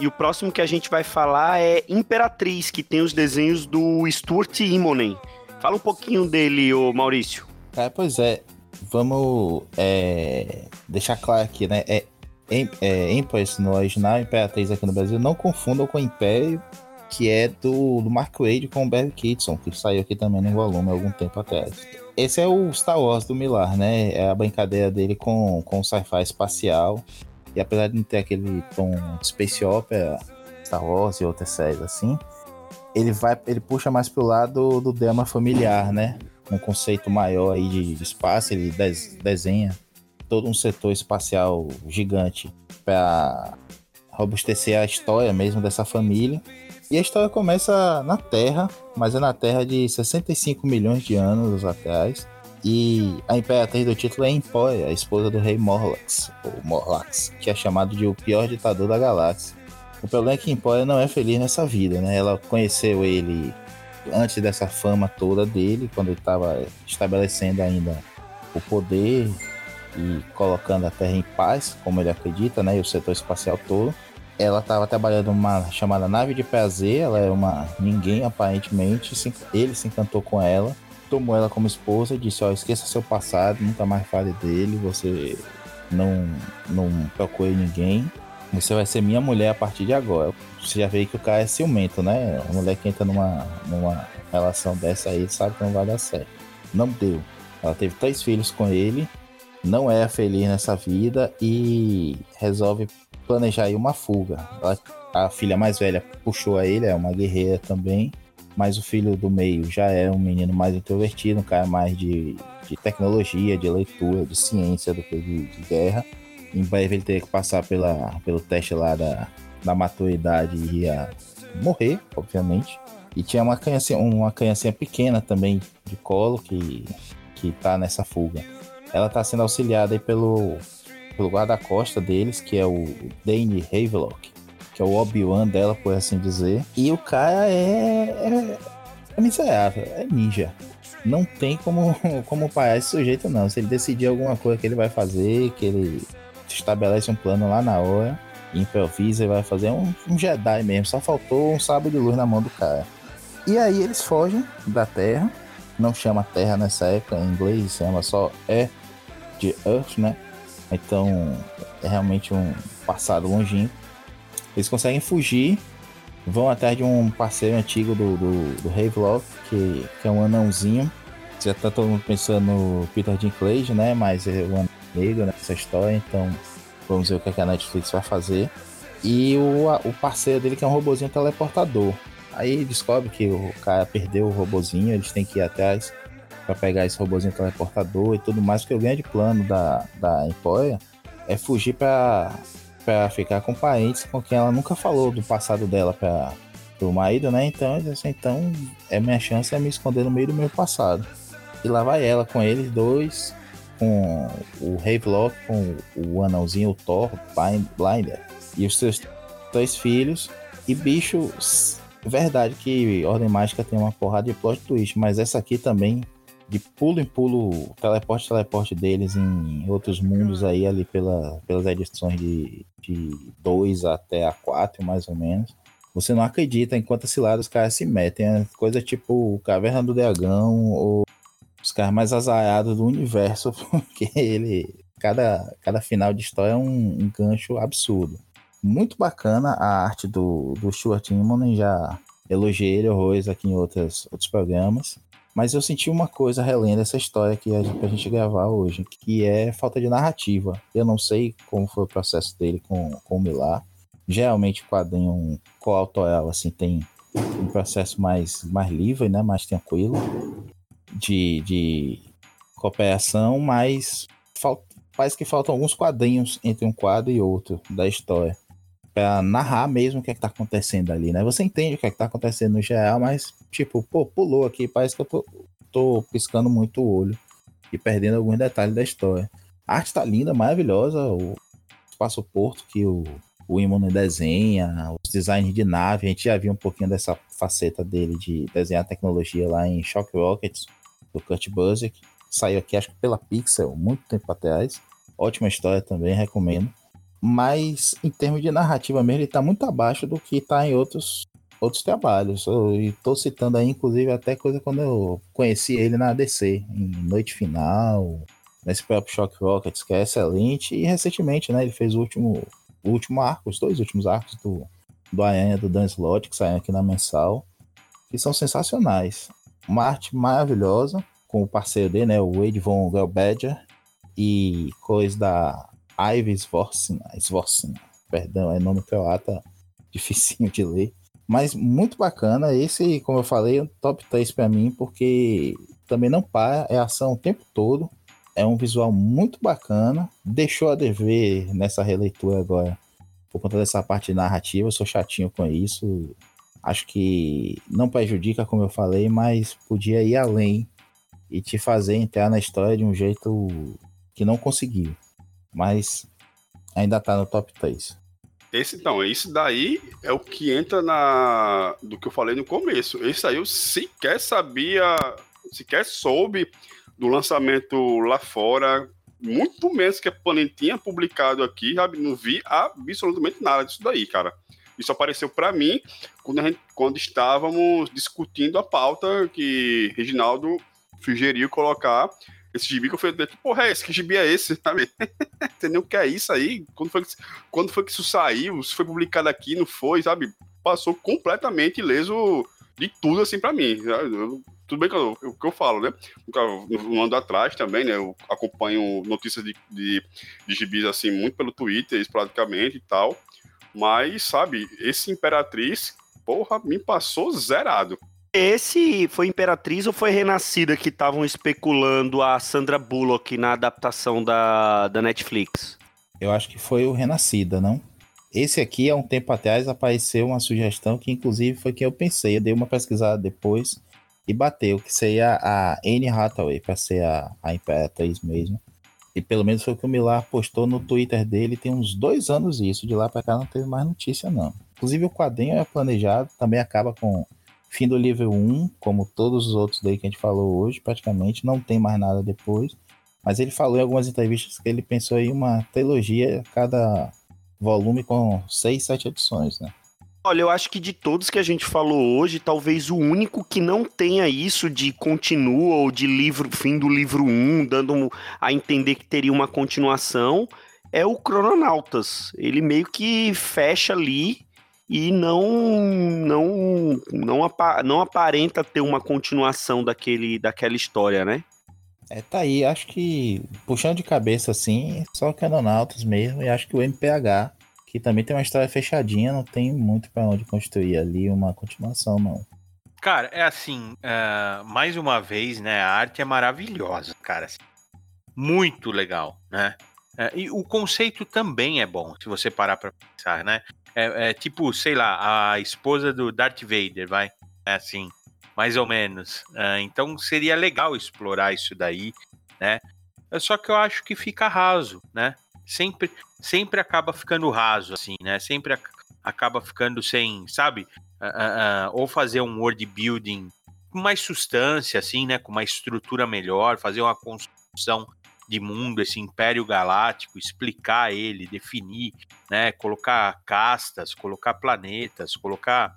e o próximo que a gente vai falar é Imperatriz, que tem os desenhos do Stuart Immonen. Fala um pouquinho dele, ô Maurício. É, pois é. Vamos é, deixar claro aqui, né? É, é, Empress no original, Imperatriz aqui no Brasil. Não confundam com Império, que é do, do Mark Wade com o Barry Kitson, que saiu aqui também no volume há algum tempo atrás. Esse é o Star Wars do Millar, né? É a brincadeira dele com, com o sci-fi espacial. E apesar de não ter aquele tom de space opera, Star Wars e outras séries assim, ele vai, ele puxa mais pro lado do drama familiar, né? Um conceito maior aí de, de espaço, ele des, desenha todo um setor espacial gigante para robustecer a história mesmo dessa família. E a história começa na Terra, mas é na Terra de 65 milhões de anos atrás, e a imperatriz do título é Emporia, a esposa do rei Morlax, ou Morlax, que é chamado de o pior ditador da galáxia. O problema é que Emporia não é feliz nessa vida, né? Ela conheceu ele antes dessa fama toda dele, quando ele estava estabelecendo ainda o poder e colocando a Terra em paz, como ele acredita, né? E o setor espacial todo. Ela estava trabalhando numa chamada nave de prazer, ela é uma ninguém aparentemente, ele se encantou com ela tomou ela como esposa e disse: Ó, esqueça seu passado, nunca mais fale dele, você não, não procure ninguém, você vai ser minha mulher a partir de agora. Você já vê que o cara é ciumento, né? A mulher que entra numa, numa relação dessa aí sabe que não vai dar certo. Não deu. Ela teve três filhos com ele, não é feliz nessa vida e resolve planejar aí uma fuga. a filha mais velha puxou a ele, é uma guerreira também mas o filho do meio já é um menino mais introvertido, um cara mais de, de tecnologia, de leitura, de ciência do que de, de guerra. Em breve ele teria que passar pela, pelo teste lá da, da maturidade e ia morrer, obviamente. E tinha uma criança, uma criancinha pequena também de colo que, que tá nessa fuga. Ela tá sendo auxiliada aí pelo, pelo guarda-costa deles, que é o Dane Havelock que é o Obi-Wan dela, por assim dizer. E o cara é, é, é miserável, é ninja. Não tem como, como parar esse sujeito, não. Se ele decidir alguma coisa que ele vai fazer, que ele estabelece um plano lá na hora, improvisa e vai fazer um, um Jedi mesmo. Só faltou um sábio de luz na mão do cara. E aí eles fogem da Terra. Não chama Terra nessa época, em inglês chama só é de Earth, né? Então é realmente um passado longínquo. Eles conseguem fugir, vão atrás de um parceiro antigo do, do, do Havelock, que, que é um anãozinho. Já tá todo mundo pensando no Peter Dinklage, né? Mas é um anão negro nessa história, então vamos ver o que, é que a Netflix vai fazer. E o, o parceiro dele que é um robozinho teleportador. Aí descobre que o cara perdeu o robozinho, eles têm que ir atrás para pegar esse robozinho teleportador e tudo mais, porque o grande plano da, da Emporia é fugir para para ficar com parentes com quem ela nunca falou do passado dela para o marido, né? Então, assim, então é minha chance é me esconder no meio do meu passado. E lá vai ela com eles dois, com o Havelock, com o anãozinho, o Thor, Blinder, e os seus dois filhos. E bicho, verdade que Ordem Mágica tem uma porrada de plot twist, mas essa aqui também de pulo em pulo, teleporte, teleporte deles em outros mundos aí, ali pela, pelas edições de, de 2 até a 4, mais ou menos. Você não acredita em quantas ciladas os caras se metem. É coisa tipo Caverna do Dragão ou os caras mais azarados do universo, porque ele. Cada, cada final de história é um, um gancho absurdo. Muito bacana a arte do, do Stuart Immonen, já elogiei ele horrores aqui em outras, outros programas. Mas eu senti uma coisa relendo essa história que a gente, pra gente gravar hoje, que é falta de narrativa. Eu não sei como foi o processo dele com, com o Milar. Geralmente o quadrinho coautoral, assim, tem um processo mais, mais livre, né? Mais tranquilo de, de cooperação, mas falta, parece que faltam alguns quadrinhos entre um quadro e outro da história para narrar mesmo o que é que tá acontecendo ali, né? Você entende o que é que tá acontecendo no geral, mas, tipo, pô, pulou aqui, parece que eu tô, tô piscando muito o olho e perdendo alguns detalhes da história. A arte tá linda, maravilhosa, o espaço porto que o, o desenha, os designs de nave, a gente já viu um pouquinho dessa faceta dele de desenhar tecnologia lá em Shock Rockets, do Kurt Busiek. Saiu aqui, acho que pela Pixel, muito tempo atrás. Ótima história também, recomendo mas em termos de narrativa mesmo, ele está muito abaixo do que está em outros, outros trabalhos. E estou citando aí, inclusive, até coisa quando eu conheci ele na DC, em Noite Final, nesse próprio Shock Rockets, que é excelente, e recentemente, né, ele fez o último, o último arco, os dois últimos arcos do, do Aranha, do Dan Slott, que saem aqui na mensal, que são sensacionais. Uma arte maravilhosa, com o parceiro dele, né, o Wade Von Gelbadger, e coisa da Ive Svorcina, Svorcina, perdão, é nome croata, dificinho de ler. Mas muito bacana, esse, como eu falei, é um top 3 para mim, porque também não para, é ação o tempo todo, é um visual muito bacana, deixou a dever nessa releitura agora, por conta dessa parte narrativa, eu sou chatinho com isso, acho que não prejudica, como eu falei, mas podia ir além e te fazer entrar na história de um jeito que não conseguiu. Mas ainda tá no top 3. Esse, então, esse daí é o que entra na do que eu falei no começo. Esse aí eu sequer sabia, sequer soube do lançamento lá fora, muito menos que a Panini tinha publicado aqui, sabe? Não vi absolutamente nada disso daí, cara. Isso apareceu para mim quando, gente, quando estávamos discutindo a pauta que Reginaldo sugeriu colocar esse gibi que eu falei, que porra é esse? Que gibi é esse? Sabe? Entendeu o que é isso aí? Quando foi, que, quando foi que isso saiu? Se foi publicado aqui, não foi, sabe? Passou completamente ileso de tudo assim para mim. Eu, tudo bem que eu, o que eu falo, né? Um ano atrás também, né? Eu acompanho notícias de, de, de gibis assim muito pelo Twitter, praticamente e tal. Mas, sabe, esse Imperatriz, porra, me passou zerado. Esse foi Imperatriz ou foi Renascida que estavam especulando a Sandra Bullock na adaptação da, da Netflix? Eu acho que foi o Renascida, não? Esse aqui, há um tempo atrás, apareceu uma sugestão que, inclusive, foi que eu pensei. Eu dei uma pesquisada depois e bateu, que seria a Anne Hathaway, para ser a, a Imperatriz mesmo. E pelo menos foi o que o Milar postou no Twitter dele tem uns dois anos isso. De lá para cá não teve mais notícia, não. Inclusive, o quadrinho é planejado, também acaba com Fim do livro 1, como todos os outros daí que a gente falou hoje, praticamente não tem mais nada depois. Mas ele falou em algumas entrevistas que ele pensou em uma trilogia cada volume com seis, sete edições, né? Olha, eu acho que de todos que a gente falou hoje, talvez o único que não tenha isso de continua ou de livro, fim do livro 1, dando a entender que teria uma continuação, é o Crononautas. Ele meio que fecha ali e não não não, apa, não aparenta ter uma continuação daquele, daquela história, né? É, tá aí, acho que puxando de cabeça assim, só Canonautas mesmo, e acho que o MPH, que também tem uma história fechadinha, não tem muito para onde construir ali uma continuação, não. Cara, é assim, uh, mais uma vez, né, a arte é maravilhosa, cara. Assim, muito legal, né? Uh, e o conceito também é bom, se você parar pra pensar, né? É, é, tipo, sei lá, a esposa do Darth Vader, vai. É assim, mais ou menos. É, então seria legal explorar isso daí, né? É só que eu acho que fica raso, né? Sempre, sempre acaba ficando raso, assim, né? Sempre ac acaba ficando sem, sabe? Uh, uh, uh, ou fazer um world building com mais substância, assim, né? Com uma estrutura melhor, fazer uma construção de mundo, esse império galáctico, explicar ele, definir, né, colocar castas, colocar planetas, colocar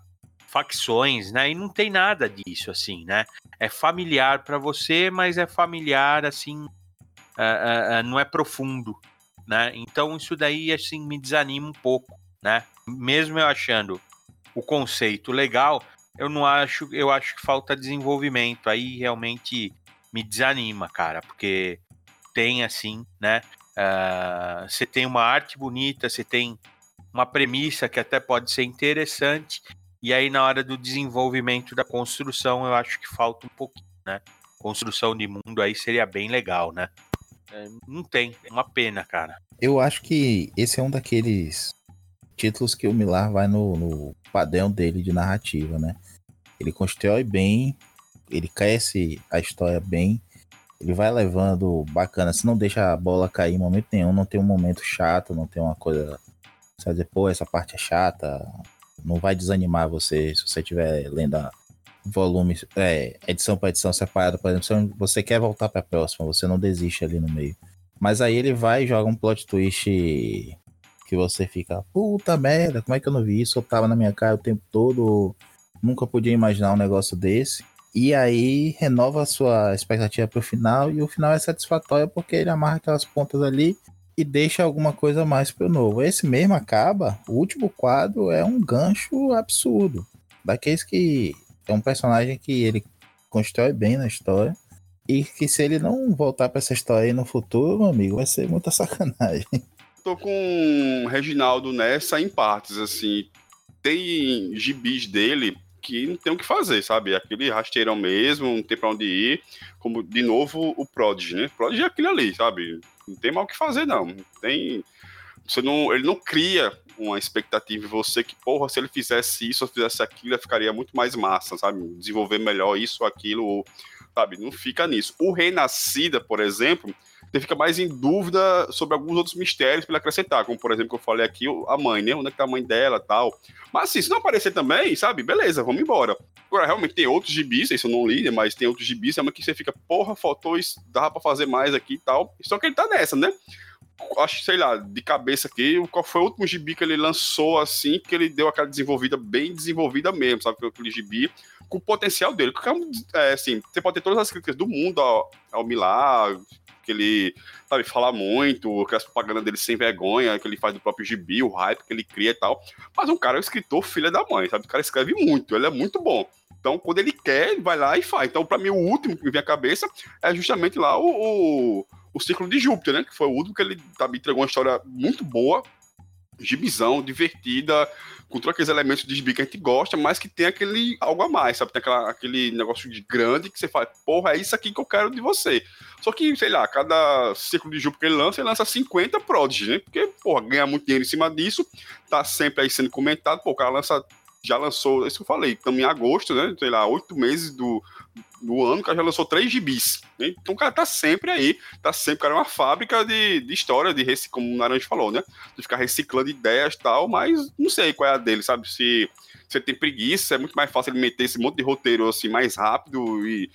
facções, né? E não tem nada disso assim, né? É familiar para você, mas é familiar assim, uh, uh, não é profundo, né? Então isso daí assim me desanima um pouco, né? Mesmo eu achando o conceito legal, eu não acho, eu acho que falta desenvolvimento. Aí realmente me desanima, cara, porque tem assim, né? Uh, você tem uma arte bonita, você tem uma premissa que até pode ser interessante, e aí na hora do desenvolvimento da construção eu acho que falta um pouquinho, né? Construção de mundo aí seria bem legal, né? É, não tem, é uma pena, cara. Eu acho que esse é um daqueles títulos que o Millar vai no, no padrão dele de narrativa, né? Ele constrói bem, ele cresce a história bem, ele vai levando bacana, se não deixa a bola cair em momento nenhum, não tem um momento chato, não tem uma coisa. Você vai dizer, pô, essa parte é chata, não vai desanimar você se você estiver lendo a volume, é, edição para edição separada, por exemplo, você quer voltar para a próxima, você não desiste ali no meio. Mas aí ele vai e joga um plot twist que você fica, puta merda, como é que eu não vi isso? Eu tava na minha cara o tempo todo, nunca podia imaginar um negócio desse. E aí renova a sua expectativa pro final e o final é satisfatório porque ele amarra aquelas pontas ali e deixa alguma coisa mais pro novo. Esse mesmo acaba, o último quadro é um gancho absurdo. Daqueles que é um personagem que ele constrói bem na história e que se ele não voltar para essa história aí no futuro, meu amigo, vai ser muita sacanagem. Tô com o Reginaldo nessa em partes, assim. Tem gibis dele que não tem o que fazer, sabe? Aquele rasteirão mesmo, não tem pra onde ir. Como, de novo, o Prodigy, né? O Prodigy é aquele ali, sabe? Não tem mal o que fazer, não. Tem. Você não, ele não cria uma expectativa em você que, porra, se ele fizesse isso ou fizesse aquilo, ficaria muito mais massa, sabe? Desenvolver melhor isso aquilo, sabe? Não fica nisso. O Renascida, por exemplo, você fica mais em dúvida sobre alguns outros mistérios para acrescentar, como por exemplo que eu falei aqui, a mãe, né? Onde é que tá a mãe dela tal. Mas assim, se não aparecer também, sabe? Beleza, vamos embora. Agora, realmente tem outros gibis, isso eu não li, né? Mas tem outros gibis, é uma que você fica, porra, faltou isso, dava pra fazer mais aqui e tal. Só que ele tá nessa, né? acho, sei lá, de cabeça aqui, qual foi o último gibi que ele lançou assim, que ele deu aquela desenvolvida, bem desenvolvida mesmo, sabe? Aquele gibi com o potencial dele. Porque, é, assim, você pode ter todas as críticas do mundo ao, ao Milagre, que ele, sabe, fala muito, aquelas propagandas dele sem vergonha, que ele faz do próprio gibi, o hype que ele cria e tal. Mas um cara é um escritor filha da mãe, sabe? O cara escreve muito, ele é muito bom. Então, quando ele quer, ele vai lá e faz. Então, para mim, o último que me vem à cabeça é justamente lá o, o, o Ciclo de Júpiter, né? Que foi o último que ele tá, me entregou uma história muito boa, gibizão, divertida, com todos aqueles elementos de gibi que a gente gosta, mas que tem aquele algo a mais, sabe? Tem aquela, aquele negócio de grande que você fala, porra, é isso aqui que eu quero de você. Só que, sei lá, cada ciclo de Júpiter que ele lança, ele lança 50 Prodigy, né? Porque, porra, ganha muito dinheiro em cima disso, tá sempre aí sendo comentado, pô, o cara lança, já lançou, isso que eu falei, estamos em agosto, né? Sei lá, oito meses do, do ano, o cara já lançou três gibis. Né? Então o cara tá sempre aí, tá sempre, o cara é uma fábrica de, de história, de rec... como o Naranjo falou, né? De ficar reciclando ideias e tal, mas não sei qual é a dele, sabe? Se você tem preguiça, é muito mais fácil ele meter esse monte de roteiro assim mais rápido e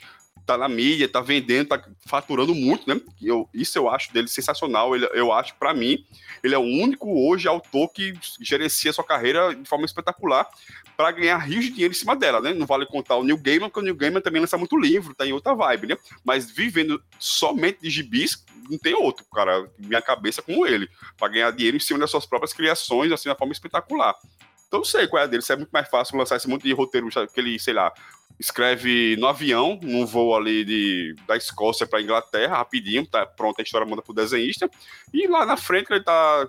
tá na mídia, tá vendendo, tá faturando muito, né? Eu, isso eu acho dele sensacional. Ele, eu acho, para mim, ele é o único hoje autor que gerencia sua carreira de forma espetacular para ganhar rios de dinheiro em cima dela, né? Não vale contar o New Gaiman, porque o New Gaiman também lança muito livro, tá em outra vibe, né? Mas vivendo somente de gibis, não tem outro, cara, minha cabeça como ele, para ganhar dinheiro em cima das suas próprias criações, assim, de forma espetacular. Então não sei qual é a dele, se é muito mais fácil lançar esse monte de roteiro, aquele, sei lá, escreve no avião, num voo ali de, da Escócia para Inglaterra, rapidinho, tá pronto, a história manda pro desenhista, e lá na frente ele tá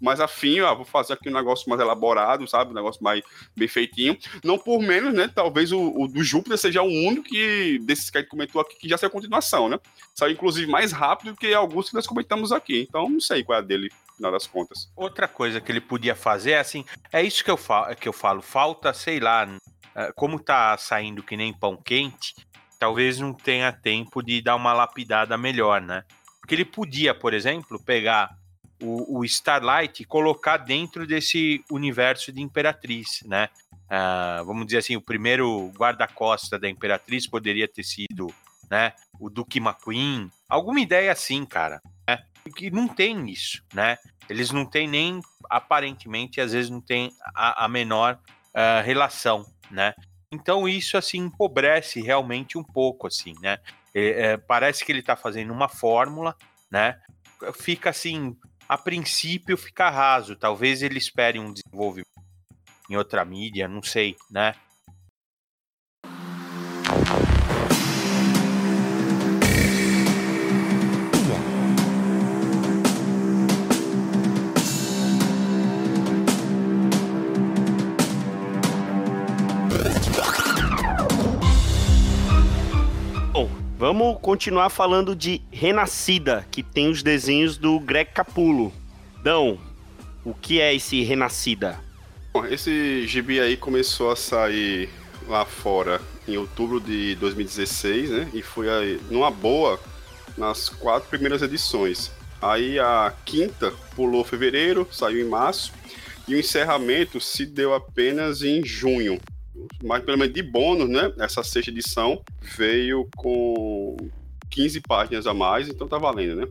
mais afim, ah, vou fazer aqui um negócio mais elaborado, sabe? Um negócio mais bem feitinho. Não por menos, né? Talvez o, o do Júpiter seja o único que, desses que a gente comentou aqui, que já saiu continuação, né? Saiu, inclusive, mais rápido do que alguns que nós comentamos aqui. Então, não sei qual é a dele, no final das contas. Outra coisa que ele podia fazer é assim, é isso que eu falo, que eu falo falta, sei lá, ah, como tá saindo que nem pão quente, talvez não tenha tempo de dar uma lapidada melhor, né? Porque ele podia, por exemplo, pegar o, o Starlight colocar dentro desse universo de Imperatriz, né? Uh, vamos dizer assim, o primeiro guarda-costa da Imperatriz poderia ter sido, né? O Duke McQueen, alguma ideia assim, cara. Né? Que não tem isso, né? Eles não têm nem aparentemente, às vezes não tem a, a menor uh, relação né? Então isso assim empobrece realmente um pouco, assim, né? É, é, parece que ele está fazendo uma fórmula, né? Fica assim, a princípio fica raso. Talvez ele espere um desenvolvimento em outra mídia, não sei, né? Vamos continuar falando de Renascida, que tem os desenhos do Greg Capulo. Dão, O que é esse Renascida? Bom, esse gibi aí começou a sair lá fora em outubro de 2016, né? E foi aí, numa boa nas quatro primeiras edições. Aí a quinta pulou fevereiro, saiu em março, e o encerramento se deu apenas em junho. Mas pelo menos de bônus, né? Essa sexta edição veio com 15 páginas a mais, então tá valendo, né?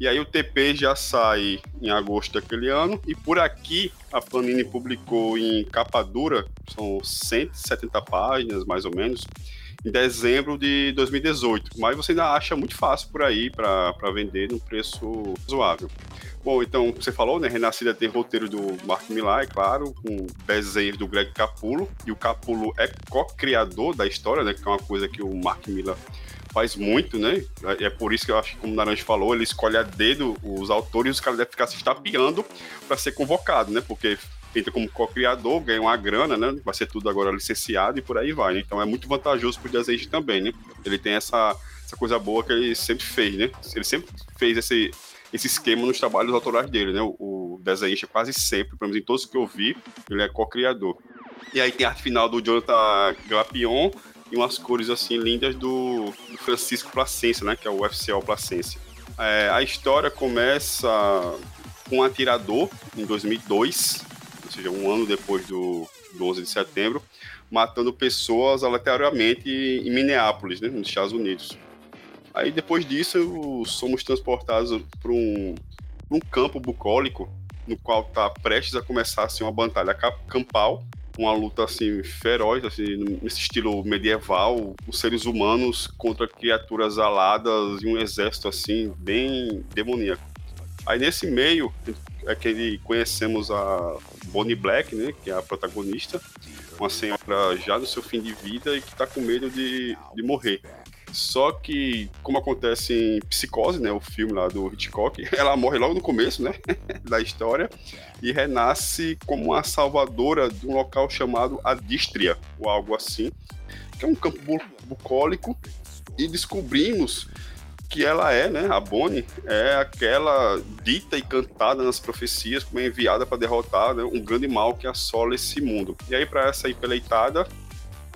E aí o TP já sai em agosto daquele ano, e por aqui a Panini publicou em capa dura, são 170 páginas mais ou menos, em dezembro de 2018. Mas você ainda acha muito fácil por aí para vender num preço razoável. Bom, então você falou, né? Renascida tem roteiro do Mark Millar, é claro, com desenho do Greg Capullo. E o Capullo é co-criador da história, né? Que é uma coisa que o Mark Millar faz muito, né? É por isso que eu acho que, como o Naranjo falou, ele escolhe a dedo os autores e os caras devem ficar se estapeando para ser convocado, né? Porque entra como co-criador, ganha uma grana, né? Vai ser tudo agora licenciado e por aí vai, né? Então é muito vantajoso pro desenho também, né? Ele tem essa, essa coisa boa que ele sempre fez, né? Ele sempre fez esse, esse esquema nos trabalhos autorais dele, né? O, o quase sempre, pelo menos em todos que eu vi, ele é co-criador. E aí tem a arte final do Jonathan Glapion e umas cores assim lindas do, do Francisco Placense, né? Que é o UFCO Placense. É, a história começa com um atirador em 2002, seja, um ano depois do, do 11 de setembro, matando pessoas aleatoriamente em Minneapolis, né, nos Estados Unidos. Aí depois disso, somos transportados para um, um campo bucólico, no qual está prestes a começar assim, uma batalha campal, uma luta assim feroz, assim, nesse estilo medieval, os seres humanos contra criaturas aladas e um exército assim bem demoníaco. Aí nesse meio é que conhecemos a Bonnie Black, né, que é a protagonista, uma senhora já no seu fim de vida e que está com medo de, de morrer. Só que, como acontece em Psicose, né, o filme lá do Hitchcock, ela morre logo no começo, né, da história e renasce como uma salvadora de um local chamado Adistria, ou algo assim, que é um campo bucólico e descobrimos que ela é, né, a Bonnie, é aquela dita e cantada nas profecias como enviada para derrotar né, um grande mal que assola esse mundo. E aí, para essa empeleitada,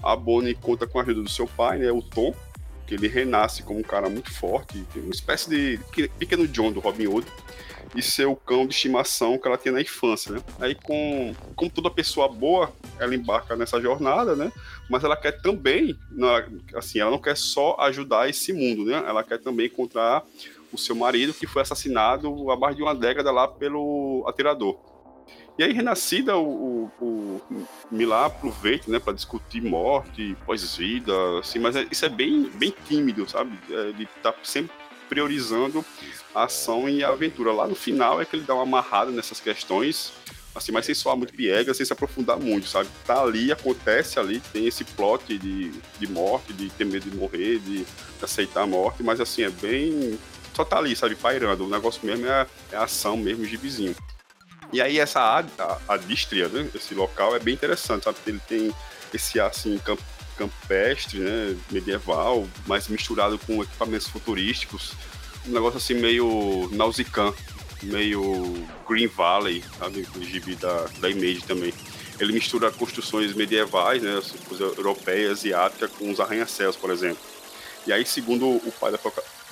a Bonnie conta com a ajuda do seu pai, né, o Tom, que ele renasce como um cara muito forte, uma espécie de pequeno John do Robin Hood, e ser o cão de estimação que ela tinha na infância, né? Aí, com, como toda pessoa boa, ela embarca nessa jornada, né? Mas ela quer também, assim, ela não quer só ajudar esse mundo, né? Ela quer também encontrar o seu marido que foi assassinado há mais de uma década lá pelo atirador. E aí, renascida, o, o, o Milá aproveita, né, para discutir morte, pós-vida, assim, mas é, isso é bem, bem tímido, sabe? É, ele tá sempre priorizando ação e aventura. Lá no final é que ele dá uma amarrada nessas questões, assim, mas sem soar muito piega, sem se aprofundar muito, sabe? Tá ali, acontece ali, tem esse plot de, de morte, de ter medo de morrer, de, aceitar a morte, mas assim, é bem. Só tá ali, sabe, pairando. O negócio mesmo é é ação mesmo, gibizinho. E aí essa a, a, distria, né? Esse local é bem interessante, sabe? Ele tem esse assim, camp, campestre, né? Medieval, mas misturado com equipamentos futurísticos um negócio assim meio Nausicaa, meio Green Valley, sabe? O gibi da, da Image também. Ele mistura construções medievais, né, coisas europeias, asiáticas, com os arranha-céus, por exemplo. E aí, segundo o pai da,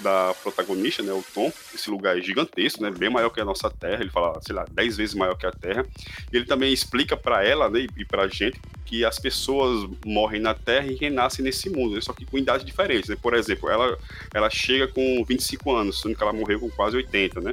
da protagonista, né, o Tom, esse lugar é gigantesco, né, bem maior que a nossa Terra, ele fala, sei lá, 10 vezes maior que a Terra. E ele também explica para ela, né, e para gente que as pessoas morrem na Terra e renascem nesse mundo, né, só que com idades diferentes, né? Por exemplo, ela ela chega com 25 anos, sendo que ela morreu com quase 80, né?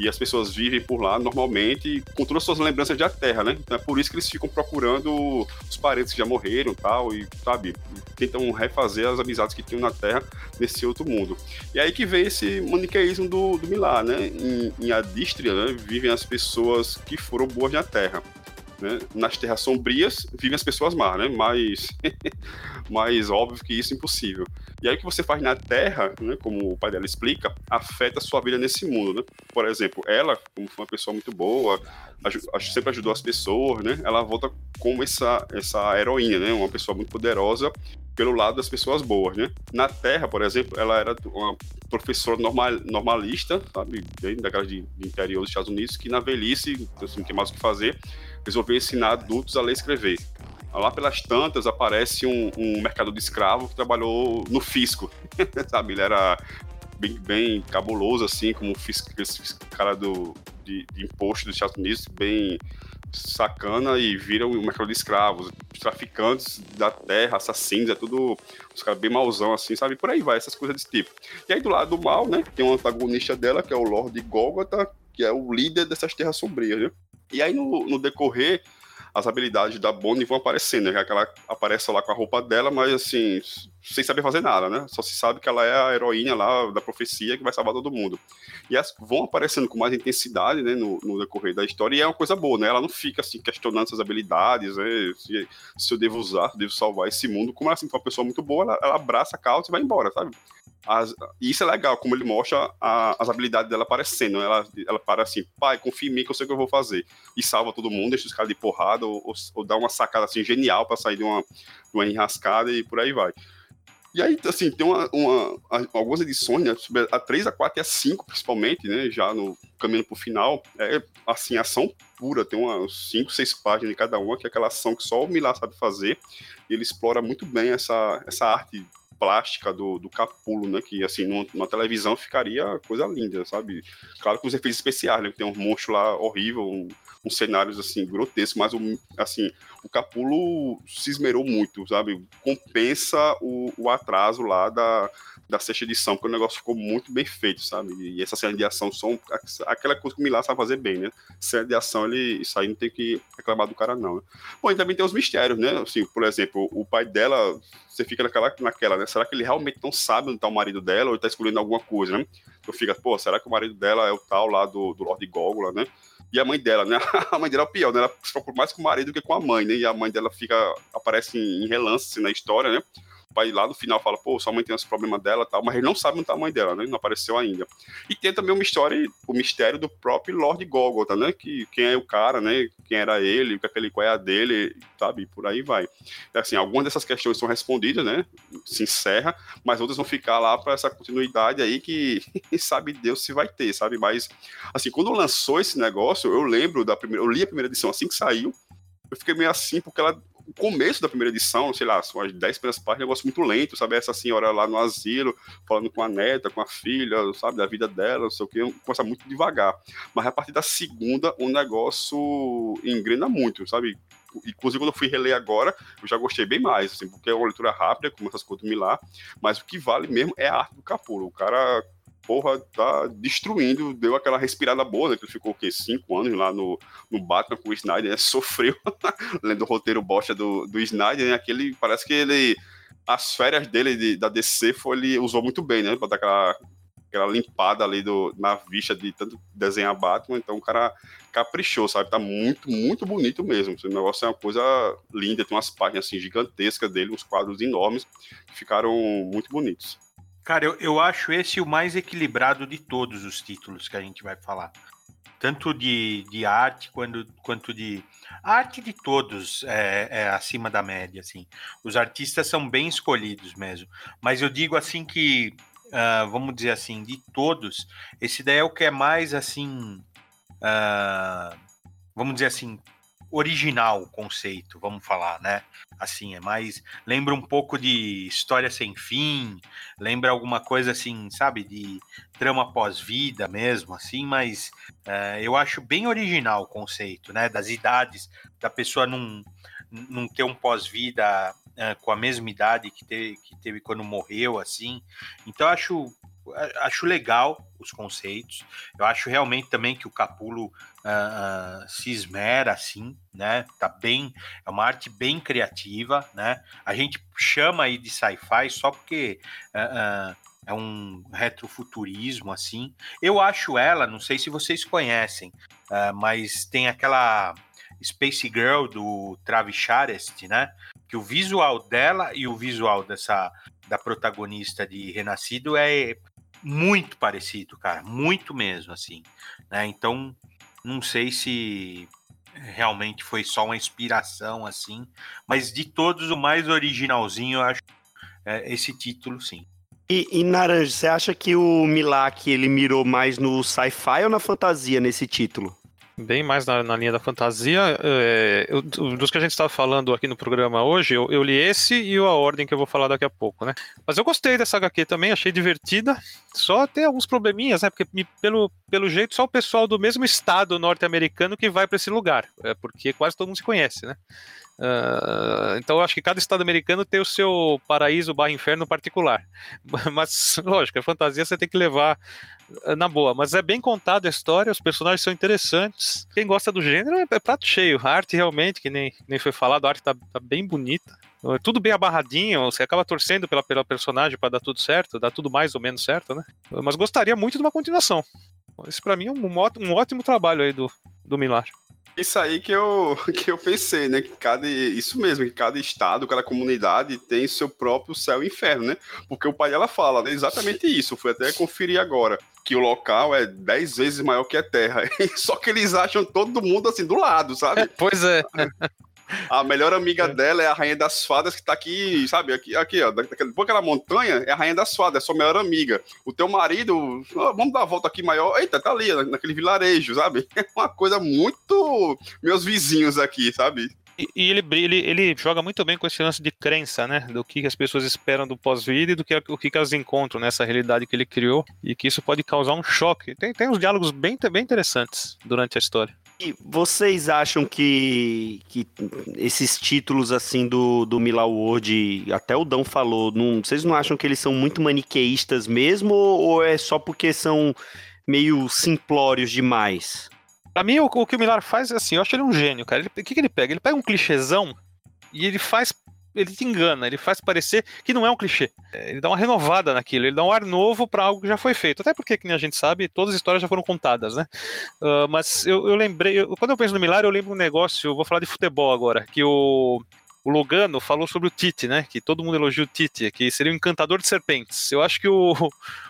E as pessoas vivem por lá normalmente com todas as suas lembranças da Terra, né? Então é por isso que eles ficam procurando os parentes que já morreram tal, e, sabe, tentam refazer as amizades que tinham na Terra nesse outro mundo. E aí que vem esse maniqueísmo do, do Milá, né? Em, em Adistria, né, vivem as pessoas que foram boas na Terra. Né? Nas terras sombrias vivem as pessoas más, né? Mas, mais óbvio que isso é impossível. E aí o que você faz na Terra, né, como o pai dela explica, afeta a sua vida nesse mundo, né? Por exemplo, ela, como foi uma pessoa muito boa, sempre ajudou as pessoas, né? Ela volta como essa, essa heroína, né? Uma pessoa muito poderosa pelo lado das pessoas boas, né? Na Terra, por exemplo, ela era uma professora normal, normalista, sabe, bem daquela de, de interior dos Estados Unidos, que na velhice, assim, não tem mais o que fazer, resolveu ensinar adultos a ler e escrever. Lá pelas tantas aparece um, um mercador de escravo que trabalhou no fisco, sabe? Ele era bem, bem cabuloso, assim, como fisco, esse cara do, de, de imposto dos Estados Unidos, bem sacana e vira um mercado de escravos, traficantes da terra, assassinos, é tudo os caras bem mauzão, assim, sabe? Por aí vai, essas coisas desse tipo. E aí do lado do mal, né, tem um antagonista dela, que é o Lord Golgotha, que é o líder dessas terras sombrias, né? E aí no, no decorrer as habilidades da Bonnie vão aparecendo, né? Que ela aparece lá com a roupa dela, mas assim, sem saber fazer nada, né? Só se sabe que ela é a heroína lá da profecia que vai salvar todo mundo. E as vão aparecendo com mais intensidade, né, no, no decorrer da história, e é uma coisa boa, né? Ela não fica assim questionando essas habilidades, né? Se, se eu devo usar, se eu devo salvar esse mundo. Como ela assim, uma pessoa muito boa, ela, ela abraça a causa e vai embora, sabe? As, e isso é legal, como ele mostra a, as habilidades dela aparecendo. Né? Ela, ela para assim, pai, confia em mim que eu sei o que eu vou fazer. E salva todo mundo, deixa os caras de porrada, ou, ou, ou dá uma sacada assim genial para sair de uma, de uma enrascada e por aí vai. E aí, assim, tem uma, uma, algumas edições, né, a 3, a 4 e a 5, principalmente, né, já no caminho pro final, é, assim, ação pura, tem umas 5, 6 páginas de cada uma, que é aquela ação que só o Milá sabe fazer, e ele explora muito bem essa, essa arte plástica do, do Capulo, né? Que, assim, numa, televisão ficaria coisa linda, sabe? Claro que os efeitos especiais, né? Tem um monstro lá horrível, um, uns cenários, assim, grotescos, mas, o, assim, o Capulo se esmerou muito, sabe? Compensa o, o atraso lá da, da sexta edição, porque o negócio ficou muito bem feito, sabe? E essa cena de ação são aquela coisa que o Milá sabe fazer bem, né? Cena de ação, ele, isso aí não tem que reclamar do cara, não. Né? Bom, e também tem os mistérios, né? Assim, por exemplo, o pai dela, você fica naquela, naquela, né? Será que ele realmente não sabe onde tá o marido dela ou ele tá escolhendo alguma coisa, né? Eu fico, pô, será que o marido dela é o tal lá do, do Lord Gólgula, né? E a mãe dela, né? A mãe dela é o pior, né? Ela se preocupa mais com o marido do que com a mãe, né? E a mãe dela fica, aparece em, em relance assim, na história, né? O pai lá no final fala, pô, sua mãe tem esse problema dela tal, mas ele não sabe a mãe dela, né? Não apareceu ainda. E tem também uma história, o mistério do próprio Lord Golgotha, né? Que quem é o cara, né? Quem era ele, o que aquele qual é a dele, sabe? Por aí vai. Assim, algumas dessas questões são respondidas, né? Se encerra, mas outras vão ficar lá para essa continuidade aí que sabe Deus se vai ter, sabe? Mas, assim, quando lançou esse negócio, eu lembro da primeira, eu li a primeira edição assim que saiu, eu fiquei meio assim, porque ela o começo da primeira edição, sei lá, são as 10 primeiras páginas, um negócio muito lento, sabe? Essa senhora lá no asilo, falando com a neta, com a filha, sabe? Da vida dela, não sei o que, começa muito devagar. Mas a partir da segunda, o negócio engrena muito, sabe? Inclusive, quando eu fui reler agora, eu já gostei bem mais, assim, porque é uma leitura rápida, como essas coisas do Milá, mas o que vale mesmo é a arte do Capuro. O cara porra, tá destruindo, deu aquela respirada boa, né? Que ficou o quê? Cinco anos lá no, no Batman com o Snyder, né? Sofreu, lendo o roteiro bosta do, do Snyder, né? Aquele, parece que ele. As férias dele de, da DC foi, ele usou muito bem, né? Pra dar aquela, aquela limpada ali do, na vista de tanto desenhar Batman, então o cara caprichou, sabe? Tá muito, muito bonito mesmo. Esse negócio é uma coisa linda, tem umas páginas assim gigantescas dele, uns quadros enormes que ficaram muito bonitos. Cara, eu, eu acho esse o mais equilibrado de todos os títulos que a gente vai falar. Tanto de, de arte quanto, quanto de. A arte de todos é, é acima da média, assim. Os artistas são bem escolhidos mesmo. Mas eu digo assim que, uh, vamos dizer assim, de todos, esse daí é o que é mais assim. Uh, vamos dizer assim, original o conceito, vamos falar, né? Assim, é mais. Lembra um pouco de História Sem Fim, lembra alguma coisa assim, sabe, de trama pós-vida mesmo, assim, mas é, eu acho bem original o conceito, né? Das idades, da pessoa não, não ter um pós-vida é, com a mesma idade que teve, que teve quando morreu, assim. Então, eu acho acho legal os conceitos. Eu acho realmente também que o Capulo uh, uh, se esmera assim, né? Tá bem, é uma arte bem criativa, né? A gente chama aí de sci-fi só porque uh, é um retrofuturismo assim. Eu acho ela, não sei se vocês conhecem, mas tem aquela Space Girl do Travis Charest, né? Que o visual dela e o visual dessa da protagonista de Renascido é muito parecido, cara, muito mesmo, assim. Né? Então, não sei se realmente foi só uma inspiração, assim, mas de todos, o mais originalzinho, eu acho é, esse título, sim. E, e Naranja, você acha que o Milak ele mirou mais no sci-fi ou na fantasia nesse título? Bem mais na, na linha da fantasia. É, eu, dos que a gente estava falando aqui no programa hoje, eu, eu, li esse e A Ordem que eu vou falar daqui a pouco, né? Mas eu gostei dessa HQ também, achei divertida. Só tem alguns probleminhas, né? Porque me, pelo, pelo jeito só o pessoal do mesmo estado norte-americano que vai para esse lugar, é porque quase todo mundo se conhece, né? Uh, então eu acho que cada estado americano tem o seu paraíso barra inferno particular. Mas, lógico, a fantasia você tem que levar na boa. Mas é bem contada a história, os personagens são interessantes. Quem gosta do gênero é, é prato cheio. A arte realmente, que nem, nem foi falado, a arte tá, tá bem bonita. Uh, tudo bem abarradinho, você acaba torcendo pela, pela personagem para dar tudo certo, dar tudo mais ou menos certo, né? Mas gostaria muito de uma continuação. Esse para mim é um, um, ótimo trabalho aí do, do Milar. Isso aí que eu, que eu pensei, né? Que cada, isso mesmo, que cada estado, cada comunidade tem seu próprio céu e inferno, né? Porque o pai dela fala né, exatamente isso. Fui até conferir agora. Que o local é dez vezes maior que a Terra. Só que eles acham todo mundo assim do lado, sabe? pois é. A melhor amiga é. dela é a Rainha das Fadas, que tá aqui, sabe? Aqui, aqui ó. Daquela, aquela montanha é a Rainha das Fadas, é sua melhor amiga. O teu marido, vamos dar a volta aqui maior. Eita, tá ali, naquele vilarejo, sabe? É uma coisa muito. Meus vizinhos aqui, sabe? E, ele, ele, ele joga muito bem com esse lance de crença, né? Do que as pessoas esperam do pós-vida e do que, o que elas encontram nessa realidade que ele criou. E que isso pode causar um choque. Tem, tem uns diálogos bem, bem interessantes durante a história. E vocês acham que, que esses títulos assim do, do Mila World, até o Dão falou, não, vocês não acham que eles são muito maniqueístas mesmo ou é só porque são meio simplórios demais? Pra mim, o, o que o Millar faz é assim, eu acho ele um gênio, cara. O que, que ele pega? Ele pega um clichêzão e ele faz ele te engana, ele faz parecer que não é um clichê. É, ele dá uma renovada naquilo, ele dá um ar novo para algo que já foi feito. Até porque, como a gente sabe, todas as histórias já foram contadas, né? Uh, mas eu, eu lembrei, eu, quando eu penso no Milagre, eu lembro um negócio, vou falar de futebol agora, que o, o Logano falou sobre o Tite, né? Que todo mundo elogia o Tite, que seria o encantador de serpentes. Eu acho que o,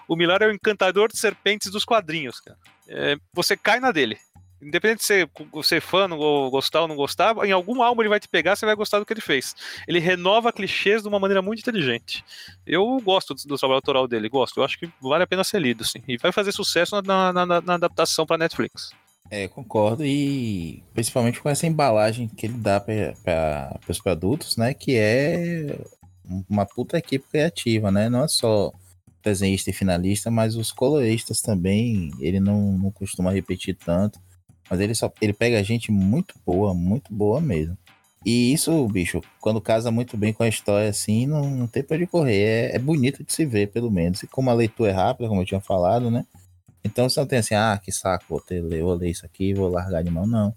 o Milagre é o encantador de serpentes dos quadrinhos, cara. É, você cai na dele independente de ser, ser fã, não gostar ou não gostar, em algum álbum ele vai te pegar, você vai gostar do que ele fez. Ele renova clichês de uma maneira muito inteligente. Eu gosto do, do trabalho autoral dele, gosto. Eu acho que vale a pena ser lido, sim. E vai fazer sucesso na, na, na, na adaptação para Netflix. É, concordo. E principalmente com essa embalagem que ele dá para os produtos, né? Que é uma puta equipe criativa, né? Não é só desenhista e finalista, mas os coloristas também. Ele não, não costuma repetir tanto. Mas ele só ele pega gente muito boa, muito boa mesmo. E isso, bicho, quando casa muito bem com a história, assim, não, não tem pra onde correr. É, é, bonito de se ver, pelo menos. E como a leitura é rápida, como eu tinha falado, né? Então você não tem assim, ah, que saco, vou, ter, vou ler isso aqui, vou largar de mão, não.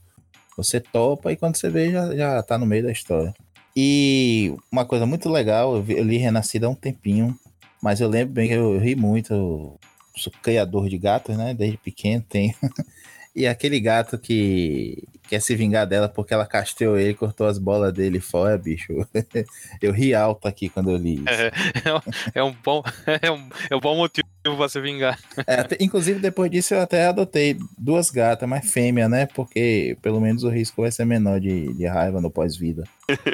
Você topa e quando você vê, já, já tá no meio da história. E uma coisa muito legal, eu, vi, eu li Renascida há um tempinho, mas eu lembro bem que eu, eu ri muito. Eu sou criador de gatos, né? Desde pequeno tenho. E aquele gato que quer se vingar dela porque ela casteou ele, cortou as bolas dele fora, bicho. Eu ri alto aqui quando eu li isso. É, é, um, bom, é, um, é um bom motivo pra se vingar. É, até, inclusive, depois disso, eu até adotei duas gatas, mas fêmea, né? Porque pelo menos o risco vai ser menor de, de raiva no pós-vida.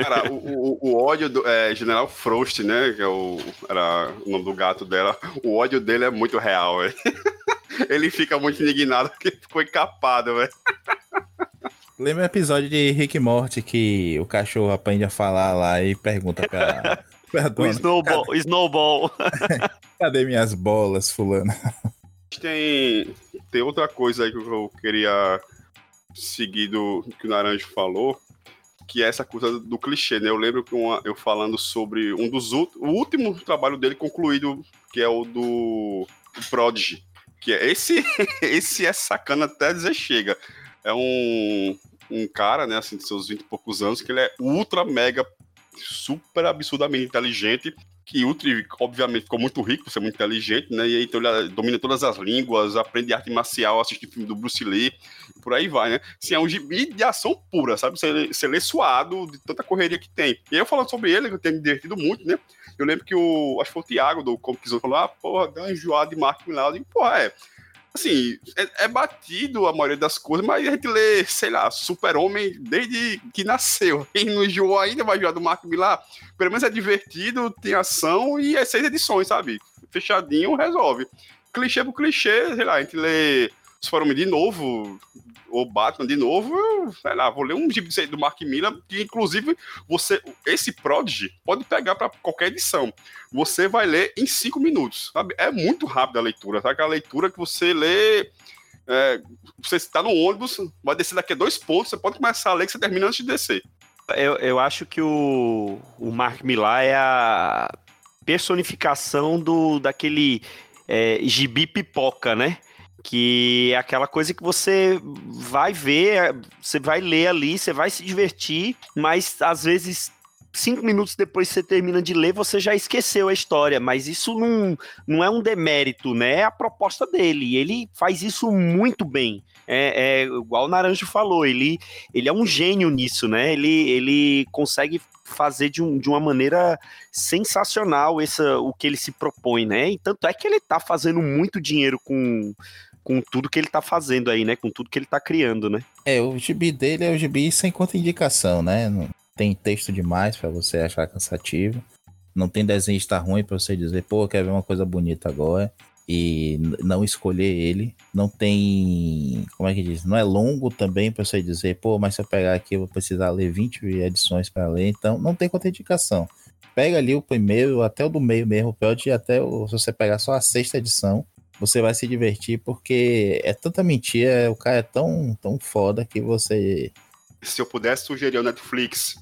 Cara, o, o, o, ódio do é, General Frost, né? Que é o, era o nome do gato dela. O ódio dele é muito real, velho. Ele fica muito indignado porque ficou encapado, velho. Lembra o episódio de Rick e Morty que o cachorro aprende a falar lá e pergunta pra, pra dona, o Snowball. Cadê, snowball. cadê minhas bolas, fulano? Tem, tem outra coisa aí que eu queria seguir do que o Naranjo falou, que é essa coisa do clichê, né? Eu lembro que uma, eu falando sobre um dos o último trabalho dele concluído, que é o do Prodigy, que é esse, esse é sacana até dizer chega. É um, um cara, né, assim, de seus 20 e poucos anos, que ele é ultra, mega, super absurdamente inteligente, que Utri, obviamente, ficou muito rico por ser muito inteligente, né? E então ele domina todas as línguas, aprende arte marcial, assiste filme do Bruce Lee, por aí vai, né? Assim, é um gibi de ação pura, sabe? Você, você lê suado de tanta correria que tem. E aí eu falando sobre ele, que eu tenho me divertido muito, né? Eu lembro que o. Acho que foi o Thiago do Comic Zone falou: ah, porra, deu uma enjoada de Mark Millar. Eu digo, porra, é assim, é, é, batido a maioria das coisas, mas a gente lê, sei lá, Super-Homem desde que nasceu. Quem não enjoou ainda vai jogar do Marco Millar. Pelo menos é divertido, tem ação e é seis edições, sabe? fechadinho, resolve. Clichê pro clichê, sei lá, a gente lê Super-Homem de novo, ou Batman de novo, eu, sei lá, vou ler um gibi do Mark Miller, que inclusive você, esse Prodigy pode pegar para qualquer edição. Você vai ler em cinco minutos, sabe? É muito rápida a leitura, sabe? Aquela leitura que você lê. É, você está no ônibus, vai descer daqui a dois pontos, você pode começar a ler que você termina antes de descer. Eu, eu acho que o, o Mark Millar é a personificação do daquele é, gibi pipoca, né? Que é aquela coisa que você vai ver, você vai ler ali, você vai se divertir, mas às vezes cinco minutos depois que você termina de ler, você já esqueceu a história, mas isso não, não é um demérito, né? É a proposta dele. Ele faz isso muito bem. É, é igual o Naranjo falou, ele, ele é um gênio nisso, né? Ele, ele consegue fazer de, um, de uma maneira sensacional essa, o que ele se propõe, né? E tanto é que ele tá fazendo muito dinheiro com com tudo que ele tá fazendo aí, né? Com tudo que ele tá criando, né? É, o gibi dele é o gibi sem contraindicação, né? Não tem texto demais para você achar cansativo. Não tem desenho estar ruim para você dizer, pô, quer ver uma coisa bonita agora e não escolher ele. Não tem, como é que diz? Não é longo também para você dizer, pô, mas se eu pegar aqui eu vou precisar ler 20 edições para ler, então não tem contraindicação. Pega ali o primeiro, até o do meio mesmo, pode até o, se você pegar só a sexta edição, você vai se divertir porque é tanta mentira, o cara é tão, tão foda que você. Se eu pudesse sugerir ao Netflix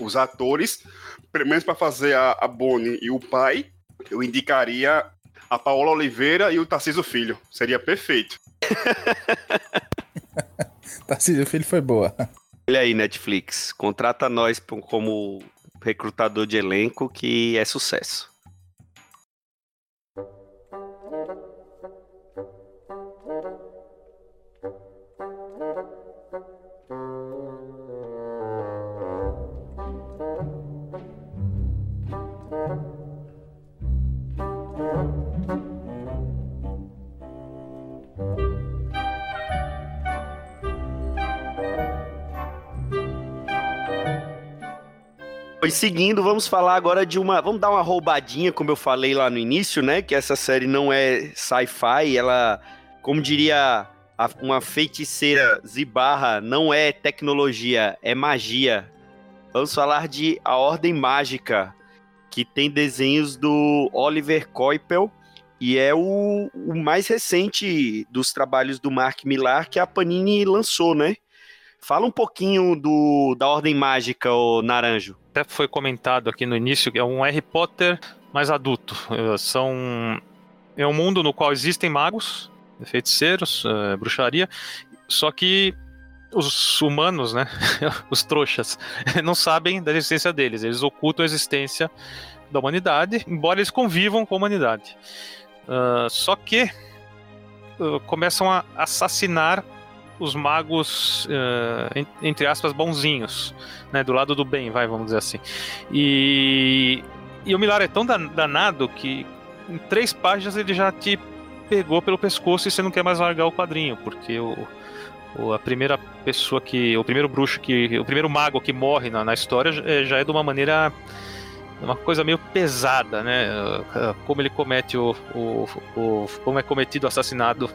os atores, pelo menos para fazer a, a Bonnie e o pai, eu indicaria a Paola Oliveira e o Tarcísio Filho. Seria perfeito. Tarcísio Filho foi boa. Olha aí, Netflix. Contrata nós como recrutador de elenco que é sucesso. Seguindo, vamos falar agora de uma. Vamos dar uma roubadinha, como eu falei lá no início, né? Que essa série não é sci-fi, ela, como diria uma feiticeira Zibarra, não é tecnologia, é magia. Vamos falar de A Ordem Mágica, que tem desenhos do Oliver Coipel e é o, o mais recente dos trabalhos do Mark Millar que a Panini lançou, né? Fala um pouquinho do, da Ordem Mágica, o Naranjo. Até foi comentado aqui no início é um Harry Potter mais adulto. É, são é um mundo no qual existem magos, feiticeiros, é, bruxaria, só que os humanos, né, os trouxas, não sabem da existência deles. Eles ocultam a existência da humanidade, embora eles convivam com a humanidade. Uh, só que uh, começam a assassinar os magos, uh, entre aspas, bonzinhos, né? Do lado do bem, vai, vamos dizer assim. E, e o Milar é tão danado que em três páginas ele já te pegou pelo pescoço e você não quer mais largar o quadrinho, porque o, o, a primeira pessoa que. O primeiro bruxo que. O primeiro mago que morre na, na história já é de uma maneira uma coisa meio pesada, né? Como ele comete o, o, o como é cometido o assassinato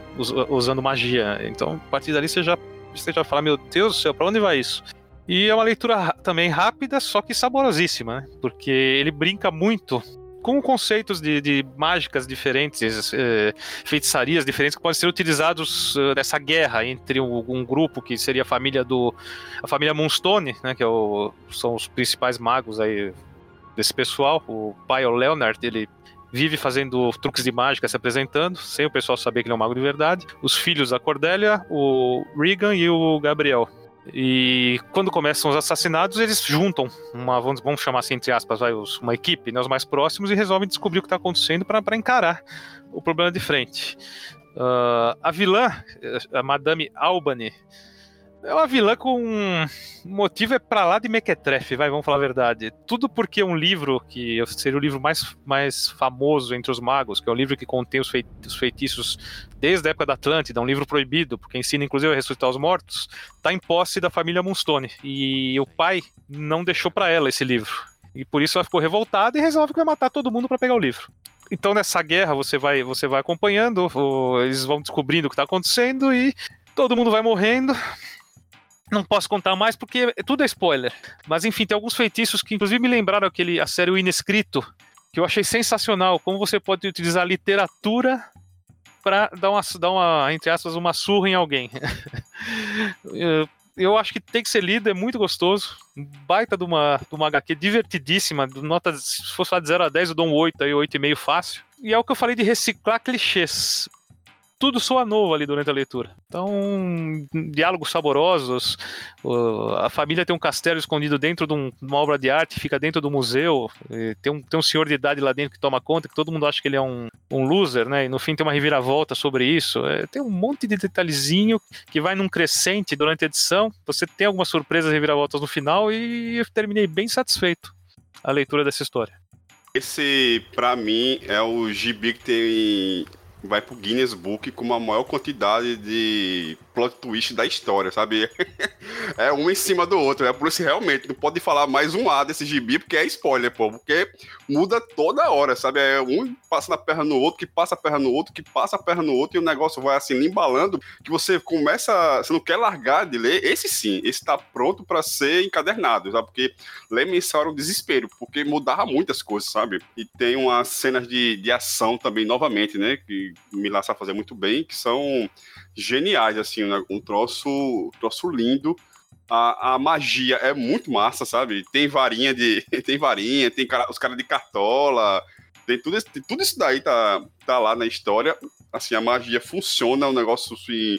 usando magia. Então, a partir dali você já você já fala, meu Deus do céu, para onde vai isso? E é uma leitura também rápida, só que saborosíssima, né? Porque ele brinca muito com conceitos de, de mágicas diferentes, eh, feitiçarias diferentes que podem ser utilizados eh, nessa guerra entre um, um, grupo que seria a família do a família Moonstone, né, que é o, são os principais magos aí desse pessoal. O pai, o Leonard, ele vive fazendo truques de mágica, se apresentando, sem o pessoal saber que ele é um mago de verdade. Os filhos, a Cordélia, o Regan e o Gabriel. E quando começam os assassinatos, eles juntam uma, vamos, vamos chamar assim, entre aspas, vai, uma equipe, né, os mais próximos, e resolvem descobrir o que está acontecendo para encarar o problema de frente. Uh, a vilã, a Madame Albany, é uma vilã com um motivo é pra lá de mequetrefe, vai, vamos falar a verdade. Tudo porque um livro, que seria o livro mais, mais famoso entre os magos, que é um livro que contém os, os feitiços desde a época da Atlântida, um livro proibido, porque ensina inclusive a ressuscitar os mortos, tá em posse da família Moonstone. E o pai não deixou para ela esse livro. E por isso ela ficou revoltada e resolve que vai matar todo mundo para pegar o livro. então nessa guerra você vai, você vai acompanhando, eles vão descobrindo o que está acontecendo e todo mundo vai morrendo. Não posso contar mais porque tudo é spoiler. Mas enfim, tem alguns feitiços que inclusive me lembraram aquele a série O Inescrito, que eu achei sensacional. Como você pode utilizar literatura para dar uma, dar uma, entre aspas, uma surra em alguém. eu acho que tem que ser lido, é muito gostoso. Baita de uma, de uma HQ divertidíssima, nota, se fosse falar de 0 a 10, eu dou um 8 aí, 8,5 fácil. E é o que eu falei de reciclar clichês tudo soa novo ali durante a leitura. Então, diálogos saborosos. A família tem um castelo escondido dentro de, um, uma obra de arte, fica dentro do museu. Tem um, tem um senhor de idade lá dentro que toma conta, que todo mundo acha que ele é um, um loser, né? E no fim tem uma reviravolta sobre isso. É, tem um monte de detalhezinho que vai num crescente durante a edição. Você tem algumas surpresas reviravoltas no final e eu terminei bem satisfeito a leitura dessa história. Esse, para mim, é o gibi que tem vai pro Guinness Book com a maior quantidade de plot twist da história, sabe? é um em cima do outro. É por isso realmente não pode falar mais um A desse gibi, porque é spoiler, pô. Porque muda toda hora, sabe? É um passa na perna no outro, que passa a perna no outro, que passa a perna no outro, e o negócio vai assim embalando, que você começa. Você não quer largar de ler. Esse sim, esse tá pronto para ser encadernado, sabe? Porque ler mensal era um desespero, porque mudava muitas coisas, sabe? E tem umas cenas de, de ação também, novamente, né? Que Milá sabe fazer muito bem, que são geniais, assim, né? um troço, troço lindo. A, a, magia é muito massa, sabe? Tem varinha de. Tem varinha, tem cara, os caras de cartola, tem tudo, tem tudo isso daí tá, tá lá na história. Assim, a magia funciona, é um negócio assim,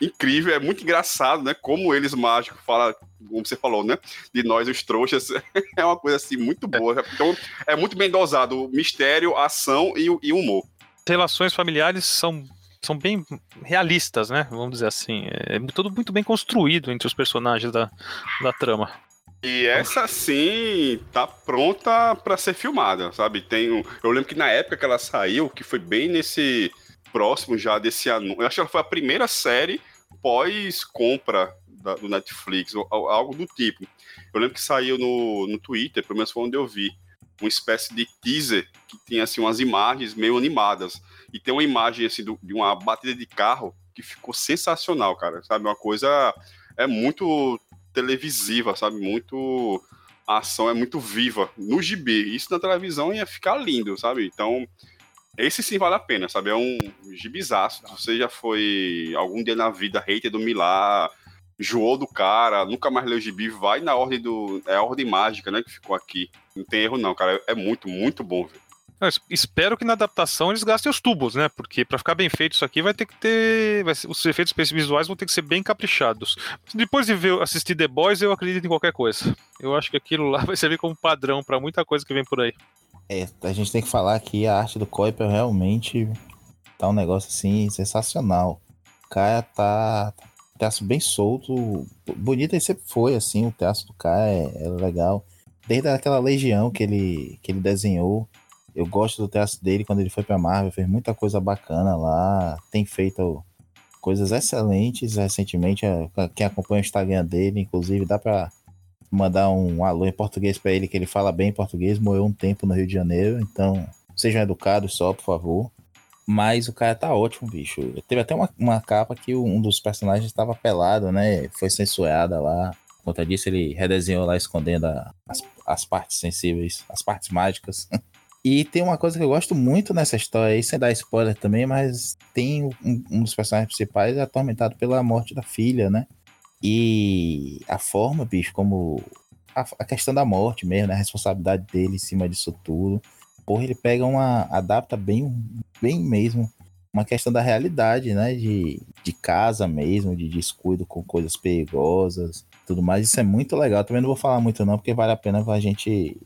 incrível, é muito engraçado, né? Como eles mágicos falam, como você falou, né? De nós, os trouxas, é uma coisa assim muito boa. Então, é muito bem dosado mistério, ação e e humor. Relações familiares são são bem realistas, né? Vamos dizer assim. É tudo muito bem construído entre os personagens da, da trama. E essa sim tá pronta para ser filmada, sabe? Tem um, eu lembro que na época que ela saiu, que foi bem nesse próximo já desse anúncio, eu acho que ela foi a primeira série pós compra do Netflix, ou, algo do tipo. Eu lembro que saiu no, no Twitter, pelo menos foi onde eu vi, uma espécie de teaser que tinha assim umas imagens meio animadas e tem uma imagem assim do, de uma batida de carro que ficou sensacional, cara. Sabe, uma coisa é muito televisiva, sabe? Muito a ação é muito viva no gibi. Isso na televisão ia ficar lindo, sabe? Então, esse sim vale a pena, sabe? É um gibizaço. Você já foi algum dia na vida hater do Milá, joou do cara, nunca mais leu gibi, vai na ordem do. É a ordem mágica, né? Que ficou aqui. Não tem erro, não, cara. É muito, muito bom, velho. Eu espero que na adaptação eles gastem os tubos, né? Porque para ficar bem feito isso aqui vai ter que ter. Ser, os efeitos visuais vão ter que ser bem caprichados. Depois de ver, assistir The Boys, eu acredito em qualquer coisa. Eu acho que aquilo lá vai servir como padrão para muita coisa que vem por aí. É, a gente tem que falar que a arte do Kuiper realmente tá um negócio assim sensacional. O cara tá. Traço bem solto. Bonito e sempre foi, assim. O traço do cara é, é legal. Desde aquela legião que ele, que ele desenhou eu gosto do traço dele quando ele foi pra Marvel, fez muita coisa bacana lá, tem feito coisas excelentes recentemente. É, quem acompanha o Instagram dele, inclusive, dá pra mandar um alô em português para ele, que ele fala bem português, morreu um tempo no Rio de Janeiro, então sejam educados só, por favor. Mas o cara tá ótimo, bicho. Teve até uma, uma capa que um dos personagens estava pelado, né? Foi censurada lá. Por conta disso, ele redesenhou lá escondendo a, as, as partes sensíveis, as partes mágicas. E tem uma coisa que eu gosto muito nessa história aí, sem dar spoiler também, mas tem um, um dos personagens principais é atormentado pela morte da filha, né? E a forma, bicho, como a, a, questão da morte mesmo, né? A responsabilidade dele em cima disso tudo. Porra, ele pega uma. adapta bem, bem mesmo uma questão da realidade, né? De, de casa mesmo, de descuido com coisas perigosas, tudo mais. Isso é muito legal. Também não vou falar muito, não, porque vale a pena a gente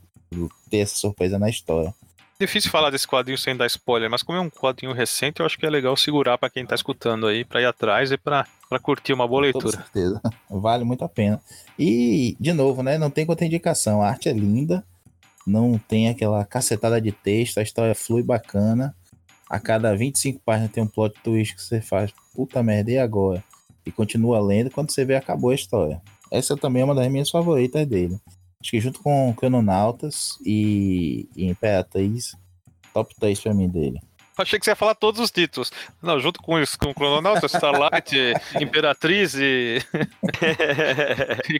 ter essa surpresa na história. Difícil falar desse quadrinho sem dar spoiler, mas como é um quadrinho recente, eu acho que é legal segurar para quem tá escutando aí, para ir atrás e para curtir uma boa leitura. Com certeza. Vale muito a pena. E, de novo, né? Não tem contraindicação. A arte é linda, não tem aquela cacetada de texto, a história flui bacana. A cada 25 páginas tem um plot twist que você faz, puta merda, e agora? E continua lendo, quando você vê, acabou a história. Essa também é uma das minhas favoritas dele. Acho que junto com Crononautas e, e Imperatriz Top 3 pra mim dele. Achei que você ia falar todos os títulos. Não, junto com, isso, com o Crononauta, Starlight, Imperatriz e.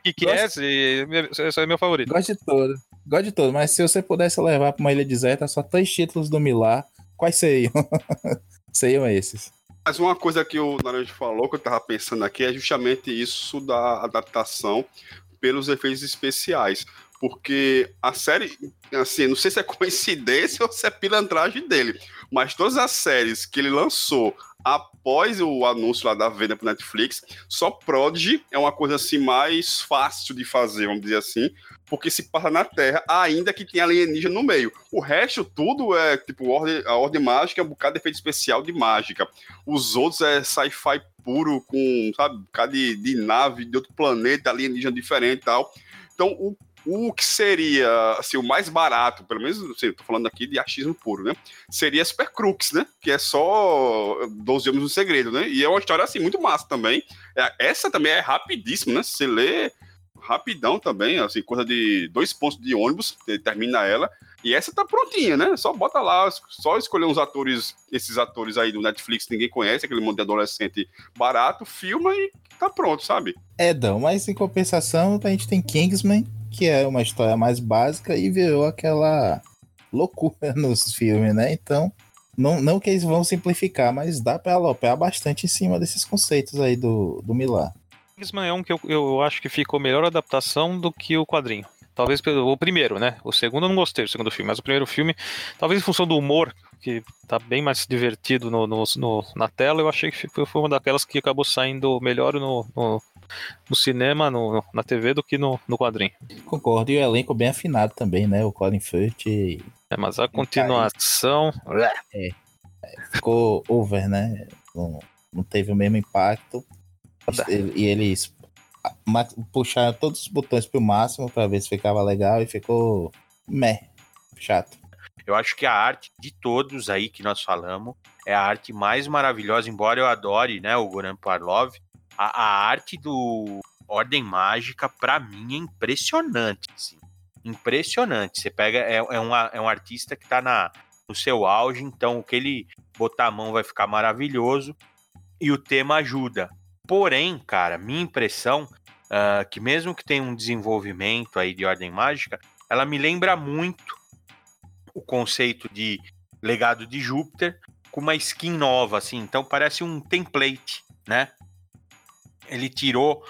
que que é? E... Esse é meu favorito. Gosto de todo. Gosto de todo, mas se você pudesse levar pra uma ilha deserta só três títulos do Milar, quais seriam? seriam esses. Mas uma coisa que o Naranjo falou, que eu tava pensando aqui, é justamente isso da adaptação pelos efeitos especiais. Porque a série, assim, não sei se é coincidência ou se é pilantragem dele, mas todas as séries que ele lançou após o anúncio lá da venda pro Netflix, só Prodigy é uma coisa assim mais fácil de fazer, vamos dizer assim, porque se passa na Terra, ainda que tenha alienígena no meio. O resto tudo é tipo ordem, a ordem mágica, é um bocado de efeito especial de mágica. Os outros é sci-fi puro com, sabe, um bocado de, de nave de outro planeta, alienígena diferente e tal. Então, o o que seria assim, o mais barato, pelo menos, assim, tô falando aqui de achismo puro, né? Seria Super Crux, né? Que é só 12 Homens no Segredo, né? E é uma história assim muito massa também. É, essa também é rapidíssima, né? Você lê rapidão também, assim, coisa de dois pontos de ônibus, termina ela. E essa tá prontinha, né? Só bota lá, só escolher uns atores, esses atores aí do Netflix ninguém conhece, aquele mundo de adolescente barato, filma e tá pronto, sabe? É, Dão, mas em compensação a gente tem Kingsman, que é uma história mais básica e virou aquela loucura nos filmes, né? Então, não, não que eles vão simplificar, mas dá para aloprar bastante em cima desses conceitos aí do, do Milar. Kingsman é um que eu, eu acho que ficou melhor adaptação do que o quadrinho. Talvez o primeiro, né? O segundo eu não gostei do segundo filme, mas o primeiro filme, talvez em função do humor, que tá bem mais divertido no, no, no na tela, eu achei que foi, foi uma daquelas que acabou saindo melhor no, no, no cinema, no, na TV, do que no, no quadrinho. Concordo, e o elenco bem afinado também, né? O Colin Firth. E... É, mas a continuação. É, é, ficou over, né? Não, não teve o mesmo impacto. E eles puxaram todos os botões pro máximo para ver se ficava legal e ficou meh, chato. Eu acho que a arte de todos aí que nós falamos é a arte mais maravilhosa, embora eu adore, né, o Goran Parlov, a, a arte do Ordem Mágica, para mim, é impressionante. Assim. Impressionante. Você pega, é, é, uma, é um artista que tá na, no seu auge, então o que ele botar a mão vai ficar maravilhoso e o tema ajuda. Porém, cara, minha impressão uh, que mesmo que tenha um desenvolvimento aí de ordem mágica, ela me lembra muito o conceito de legado de Júpiter com uma skin nova, assim. Então parece um template, né? ele tirou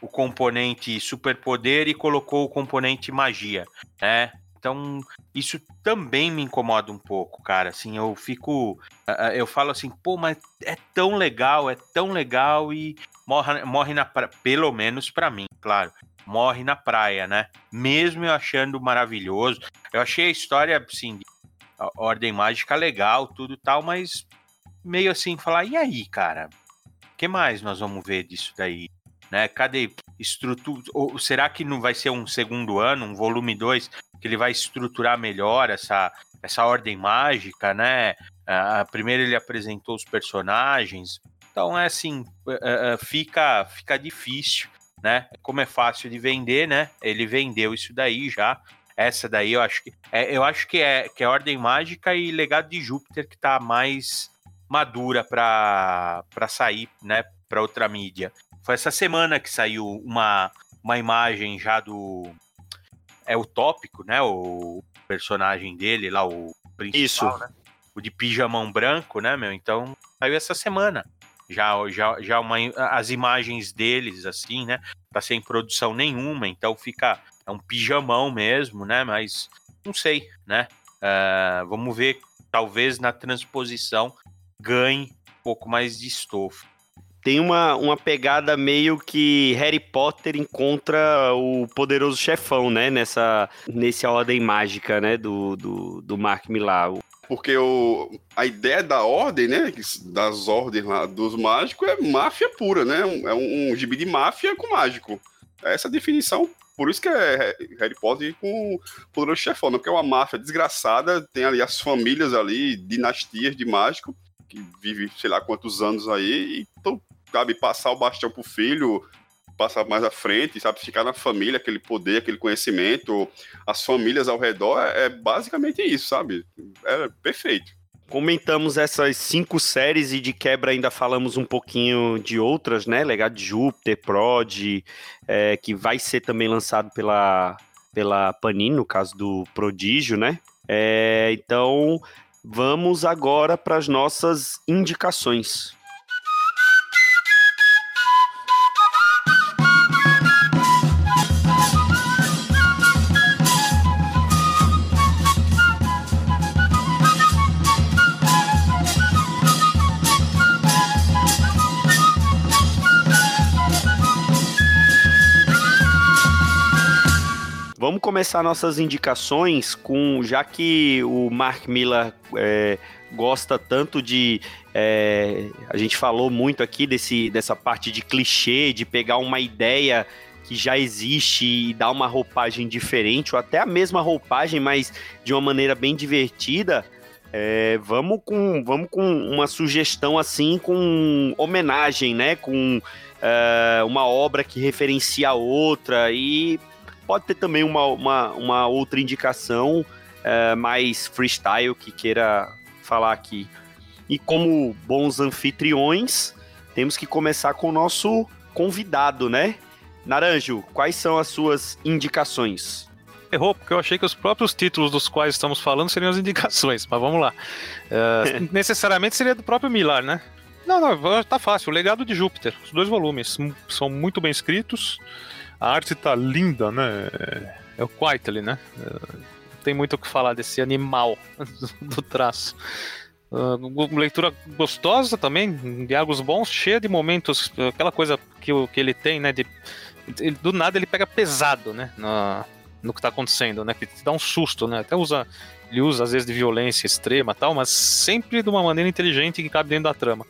o componente superpoder e colocou o componente magia, né? Então, isso também me incomoda um pouco, cara. Assim, eu fico. Eu falo assim, pô, mas é tão legal, é tão legal e morre, morre na praia. Pelo menos para mim, claro. Morre na praia, né? Mesmo eu achando maravilhoso. Eu achei a história, assim, a Ordem Mágica legal, tudo tal, mas meio assim, falar, e aí, cara? que mais nós vamos ver disso daí? Né? Cadê estrutura? Ou será que não vai ser um segundo ano, um volume 2, que ele vai estruturar melhor essa, essa ordem mágica, né? Uh, primeiro ele apresentou os personagens, então é assim, uh, uh, fica, fica difícil, né? Como é fácil de vender, né? Ele vendeu isso daí já. Essa daí eu acho que é, eu acho que é que é Ordem Mágica e Legado de Júpiter que tá mais madura para sair, né, para outra mídia. Foi essa semana que saiu uma, uma imagem já do é o tópico, né, o personagem dele lá, o principal, Isso. né? O de pijamão branco, né, meu? Então, saiu essa semana. Já já já uma, as imagens deles assim, né? Tá sem produção nenhuma, então fica é um pijamão mesmo, né? Mas não sei, né? Uh, vamos ver, talvez na transposição ganhe um pouco mais de estofo. Tem uma, uma pegada meio que Harry Potter encontra o poderoso chefão, né? Nessa, nesse ordem mágica, né? Do, do, do Mark Millar. Porque o, a ideia da ordem, né? Das ordens lá dos mágicos é máfia pura, né? É um, um gibi de máfia com mágico. É essa definição por isso que é Harry Potter com o poderoso chefão, né? porque é uma máfia desgraçada, tem ali as famílias ali, dinastias de mágico, que vive sei lá quantos anos aí, e então cabe passar o bastão pro filho, passar mais à frente, sabe? Ficar na família, aquele poder, aquele conhecimento, as famílias ao redor, é, é basicamente isso, sabe? É perfeito. Comentamos essas cinco séries e de quebra ainda falamos um pouquinho de outras, né? Legado de Júpiter, Prod, é, que vai ser também lançado pela, pela Panini, no caso do Prodígio, né? É, então, vamos agora para as nossas indicações. Vamos começar nossas indicações com, já que o Mark Miller é, gosta tanto de. É, a gente falou muito aqui desse, dessa parte de clichê, de pegar uma ideia que já existe e dar uma roupagem diferente, ou até a mesma roupagem, mas de uma maneira bem divertida. É, vamos, com, vamos com uma sugestão assim, com homenagem, né? Com é, uma obra que referencia a outra e Pode ter também uma, uma, uma outra indicação é, mais freestyle que queira falar aqui. E como bons anfitriões, temos que começar com o nosso convidado, né? Naranjo, quais são as suas indicações? Errou, porque eu achei que os próprios títulos dos quais estamos falando seriam as indicações, mas vamos lá. Uh, necessariamente seria do próprio Milar, né? Não, não, tá fácil. O Legado de Júpiter. Os dois volumes são muito bem escritos. A arte tá linda, né? É o Quietly, né? Não tem muito o que falar desse animal do traço. Uh, leitura gostosa também, diálogos bons, cheia de momentos, aquela coisa que, que ele tem, né? De, ele, do nada ele pega pesado, né? No, no que tá acontecendo, né? Que te dá um susto, né? Até usa, ele usa às vezes de violência extrema tal, mas sempre de uma maneira inteligente que cabe dentro da trama.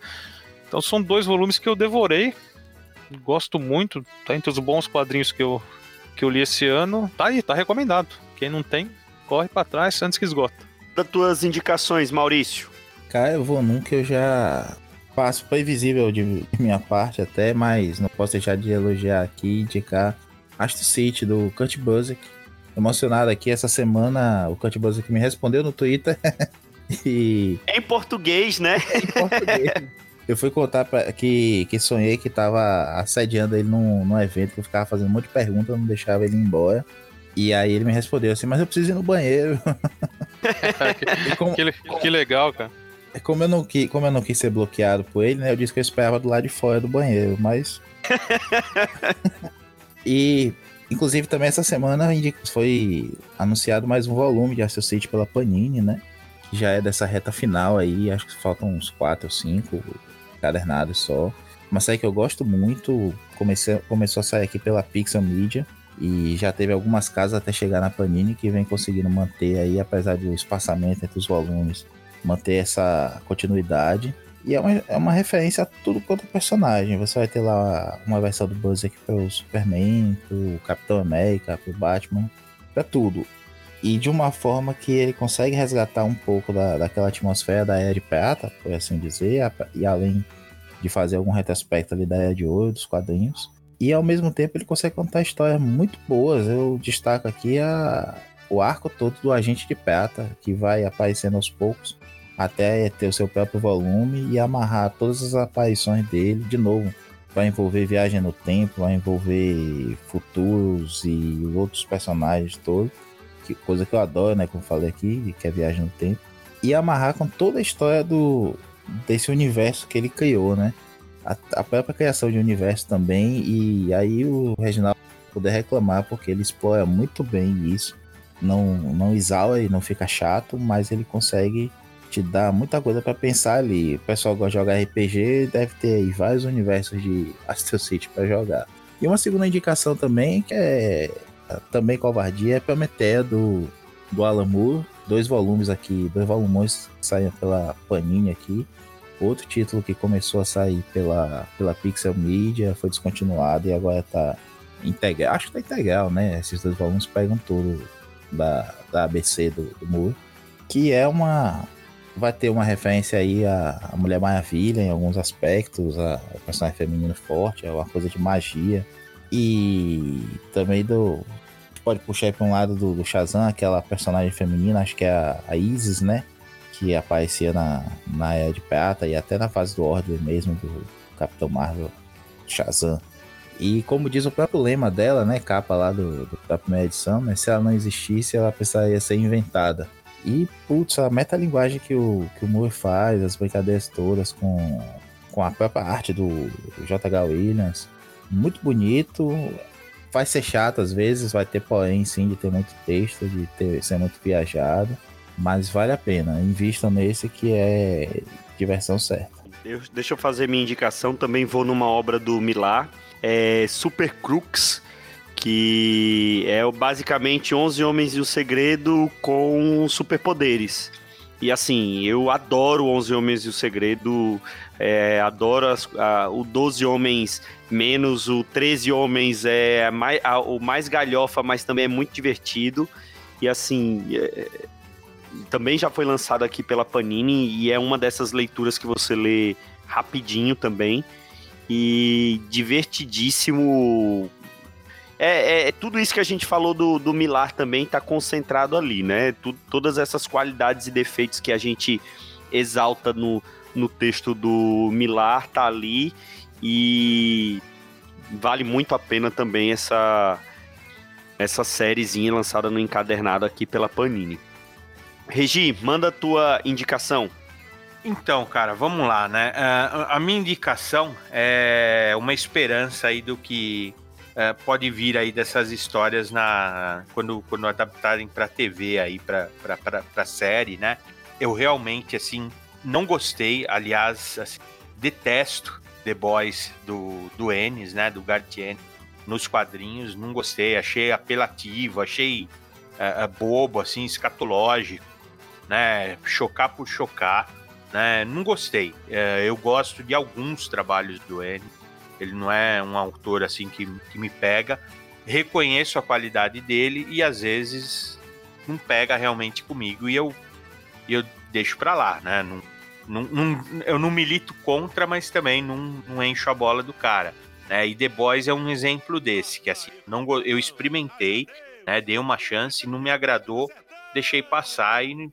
Então são dois volumes que eu devorei, gosto muito, tá entre os bons quadrinhos que eu, que eu li esse ano. Tá aí, tá recomendado. Quem não tem, corre para trás antes que esgota. Das tuas indicações, Maurício. Cara, eu vou num que eu já passo previsível de minha parte até, mas não posso deixar de elogiar aqui e indicar Astro City do Kurt Busiek. Emocionado aqui essa semana, o Kurt Busiek me respondeu no Twitter. e... Em português, né? em português. Eu fui contar pra, que, que sonhei que tava assediando ele num, num evento, que eu ficava fazendo um monte de perguntas, não deixava ele ir embora. E aí ele me respondeu assim, mas eu preciso ir no banheiro. que, como, que, que, legal, cara. Como eu, não, como eu não quis ser bloqueado por ele, né? Eu disse que eu esperava do lado de fora do banheiro, mas. e, inclusive, também essa semana foi anunciado mais um volume de Associate pela Panini, né? Que já é dessa reta final aí, acho que faltam uns 4 ou 5 encadernado só. Uma série que eu gosto muito, comecei, começou a sair aqui pela Pixel Media e já teve algumas casas até chegar na Panini que vem conseguindo manter aí, apesar do espaçamento entre os volumes, manter essa continuidade. E é uma, é uma referência a tudo quanto é personagem. Você vai ter lá uma versão do Buzz aqui para o Superman, pro Capitão América, pro Batman, para tudo. E de uma forma que ele consegue resgatar um pouco da, daquela atmosfera da Era de Prata, por assim dizer, e além de fazer algum retrospecto ali da Era de Ouro, dos quadrinhos. E ao mesmo tempo ele consegue contar histórias muito boas. Eu destaco aqui a, o arco todo do Agente de Prata, que vai aparecendo aos poucos, até ter o seu próprio volume e amarrar todas as aparições dele de novo. Vai envolver viagem no tempo, vai envolver futuros e outros personagens todos. Que, coisa que eu adoro, né? Como falei aqui, que é viagem no tempo. E amarrar com toda a história do, desse universo que ele criou, né? A, a própria criação de universo também, e aí o Reginaldo poder reclamar, porque ele explora muito bem isso. Não, não exala e não fica chato, mas ele consegue te dar muita coisa para pensar ali. O pessoal gosta de jogar RPG, deve ter aí vários universos de Astro City para jogar. E uma segunda indicação também, que é também covardia, é Prometeia do, do Alan Moore. Dois volumes aqui, dois volumes saem pela Panini aqui. Outro título que começou a sair pela, pela Pixel Media foi descontinuado e agora tá integral. Acho que tá integral, né? Esses dois volumes pegam tudo da, da ABC do, do Moore. Que é uma. Vai ter uma referência aí à, à Mulher Maravilha em alguns aspectos, a, a personagem feminino forte, é uma coisa de magia. E também do. Pode puxar para um lado do, do Shazam, aquela personagem feminina, acho que é a, a Isis, né? Que aparecia na, na Era de Prata e até na fase do Order mesmo, do Capitão Marvel Shazam. E como diz o próprio lema dela, né? Capa lá do, do da primeira edição, né? Se ela não existisse, ela precisaria ser inventada. E, putz, a metalinguagem que o, que o Moore faz, as brincadeiras todas com, com a própria arte do, do J.H. Williams, muito bonito. Vai ser chato às vezes, vai ter porém sim de ter muito texto, de ter, ser muito viajado, mas vale a pena. Invistam nesse que é diversão certa. Eu, deixa eu fazer minha indicação, também vou numa obra do Milar, é Super Crux, que é basicamente 11 Homens e o Segredo com superpoderes. E assim, eu adoro 11 Homens e o Segredo, é, adoro as, a, o 12 Homens menos, o 13 Homens é mais, a, o mais galhofa, mas também é muito divertido. E assim, é, também já foi lançado aqui pela Panini e é uma dessas leituras que você lê rapidinho também. E divertidíssimo é, é, é, tudo isso que a gente falou do, do Milar também está concentrado ali, né? todas essas qualidades e defeitos que a gente exalta no, no texto do Milar tá ali e vale muito a pena também essa essa sériezinha lançada no encadernado aqui pela Panini. Regi, manda a tua indicação. Então, cara, vamos lá, né? Uh, a minha indicação é uma esperança aí do que é, pode vir aí dessas histórias na quando, quando adaptarem para TV aí para para série, né? Eu realmente assim não gostei, aliás, assim, detesto The Boys do do Ennis, né, do Gartienne nos quadrinhos, não gostei, achei apelativo, achei é, é, bobo assim, escatológico, né, chocar por chocar, né? Não gostei. É, eu gosto de alguns trabalhos do Ennis ele não é um autor assim que, que me pega. Reconheço a qualidade dele e às vezes não pega realmente comigo e eu, eu deixo para lá, né? Não, não, não, eu não milito contra, mas também não, não encho a bola do cara. Né? E The Boys é um exemplo desse, que assim, não, eu experimentei, né? dei uma chance, não me agradou, deixei passar e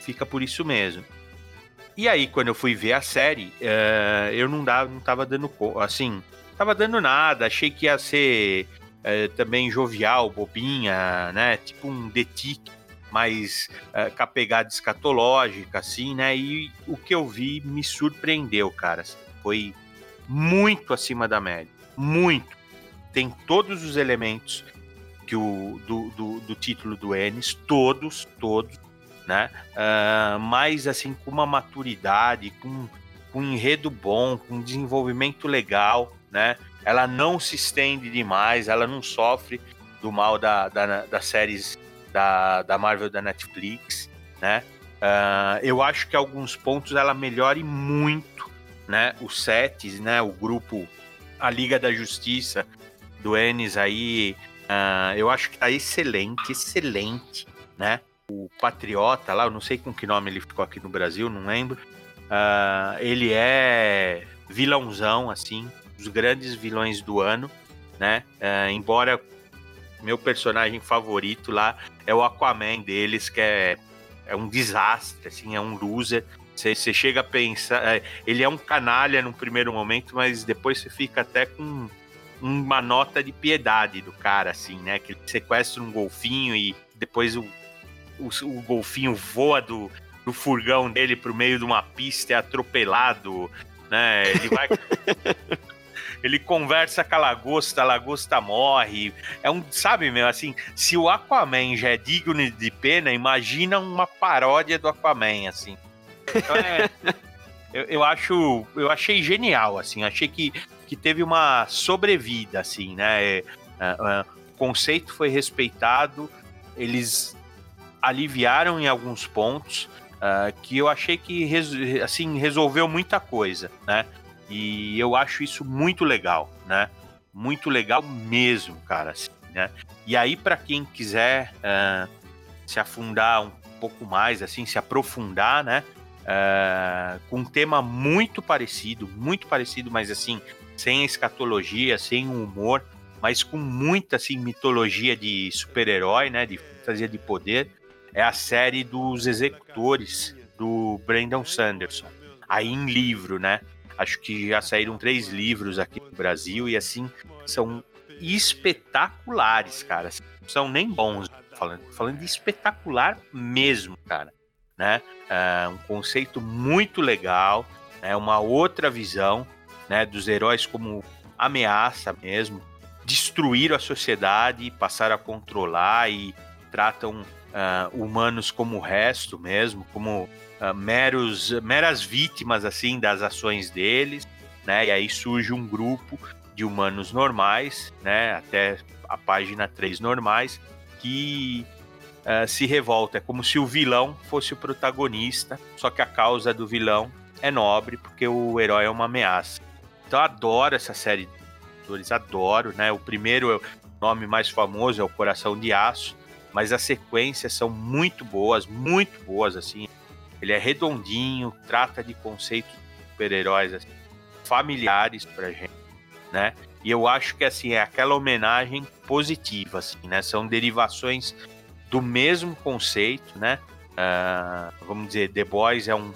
fica por isso mesmo. E aí, quando eu fui ver a série, uh, eu não, dava, não tava dando. Assim, tava dando nada. Achei que ia ser uh, também jovial, bobinha, né? Tipo um detic mais uh, com a pegada escatológica, assim, né? E o que eu vi me surpreendeu, cara. Foi muito acima da média. Muito. Tem todos os elementos que o, do, do, do título do Ennis, todos, todos né? Uh, mas assim, com uma maturidade, com, com um enredo bom, com um desenvolvimento legal, né? Ela não se estende demais, ela não sofre do mal da, da, das séries da, da Marvel da Netflix, né? Uh, eu acho que alguns pontos ela melhore muito, né? Os sets, né? O grupo, a Liga da Justiça do Ennis aí, uh, eu acho que tá excelente, excelente, né? O Patriota lá, eu não sei com que nome ele ficou aqui no Brasil, não lembro. Uh, ele é vilãozão, assim, dos grandes vilões do ano, né? Uh, embora meu personagem favorito lá é o Aquaman deles, que é, é um desastre, assim, é um loser. Você, chega a pensar. É, ele é um canalha no primeiro momento, mas depois você fica até com uma nota de piedade do cara, assim, né? Que ele sequestra um golfinho e depois o o, o golfinho voa do, do furgão dele pro meio de uma pista é atropelado, né? Ele vai. ele conversa com a lagosta, a lagosta morre. É um, sabe, meu, assim, se o Aquaman já é digno de pena, imagina uma paródia do Aquaman, assim. Então é, eu, eu, acho, eu achei genial, assim, achei que, que teve uma sobrevida, assim, né? É, é, é o conceito foi respeitado, eles aliviaram em alguns pontos uh, que eu achei que assim resolveu muita coisa, né? E eu acho isso muito legal, né? Muito legal mesmo, cara. Assim, né? E aí para quem quiser uh, se afundar um pouco mais, assim, se aprofundar, né? Uh, com um tema muito parecido, muito parecido, mas assim sem escatologia, sem humor, mas com muita assim, mitologia de super-herói, né? De fantasia de poder. É a série dos executores do Brandon Sanderson. Aí em livro, né? Acho que já saíram três livros aqui no Brasil e assim são espetaculares, cara. Não são nem bons, falando, falando de espetacular mesmo, cara. Né? É um conceito muito legal, né? uma outra visão, né? Dos heróis como ameaça mesmo, destruir a sociedade, passar a controlar e tratam uh, humanos como o resto mesmo, como uh, meros, meras vítimas assim das ações deles, né? E aí surge um grupo de humanos normais, né? Até a página 3 normais, que uh, se revolta. É como se o vilão fosse o protagonista, só que a causa do vilão é nobre, porque o herói é uma ameaça. Então eu adoro essa série de adoro, né? O primeiro nome mais famoso é o Coração de Aço, mas as sequências são muito boas, muito boas, assim. Ele é redondinho, trata de conceitos de super-heróis assim, familiares pra gente, né? E eu acho que assim é aquela homenagem positiva, assim, né? São derivações do mesmo conceito, né? Uh, vamos dizer, The Boys é um,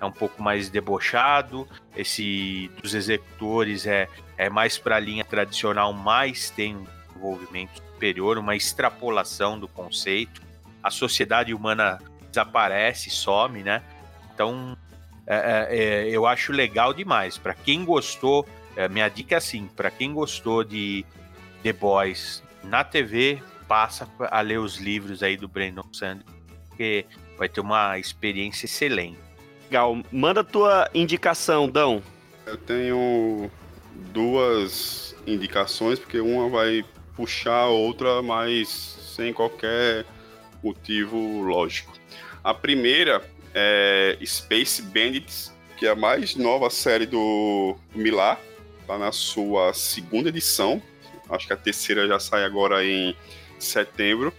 é um pouco mais debochado, esse dos executores é, é mais para a linha tradicional, mas tem um envolvimento superior, uma extrapolação do conceito. A sociedade humana desaparece, some, né? Então, é, é, é, eu acho legal demais. Para quem gostou, é, minha dica é assim: para quem gostou de The Boys na TV, passa a ler os livros aí do Brandon Sanderson, porque vai ter uma experiência excelente. Legal. Manda tua indicação, Dão. Eu tenho duas indicações, porque uma vai puxar outra, mas sem qualquer motivo lógico. A primeira é Space Bandits, que é a mais nova série do Milar, tá na sua segunda edição. Acho que a terceira já sai agora em setembro.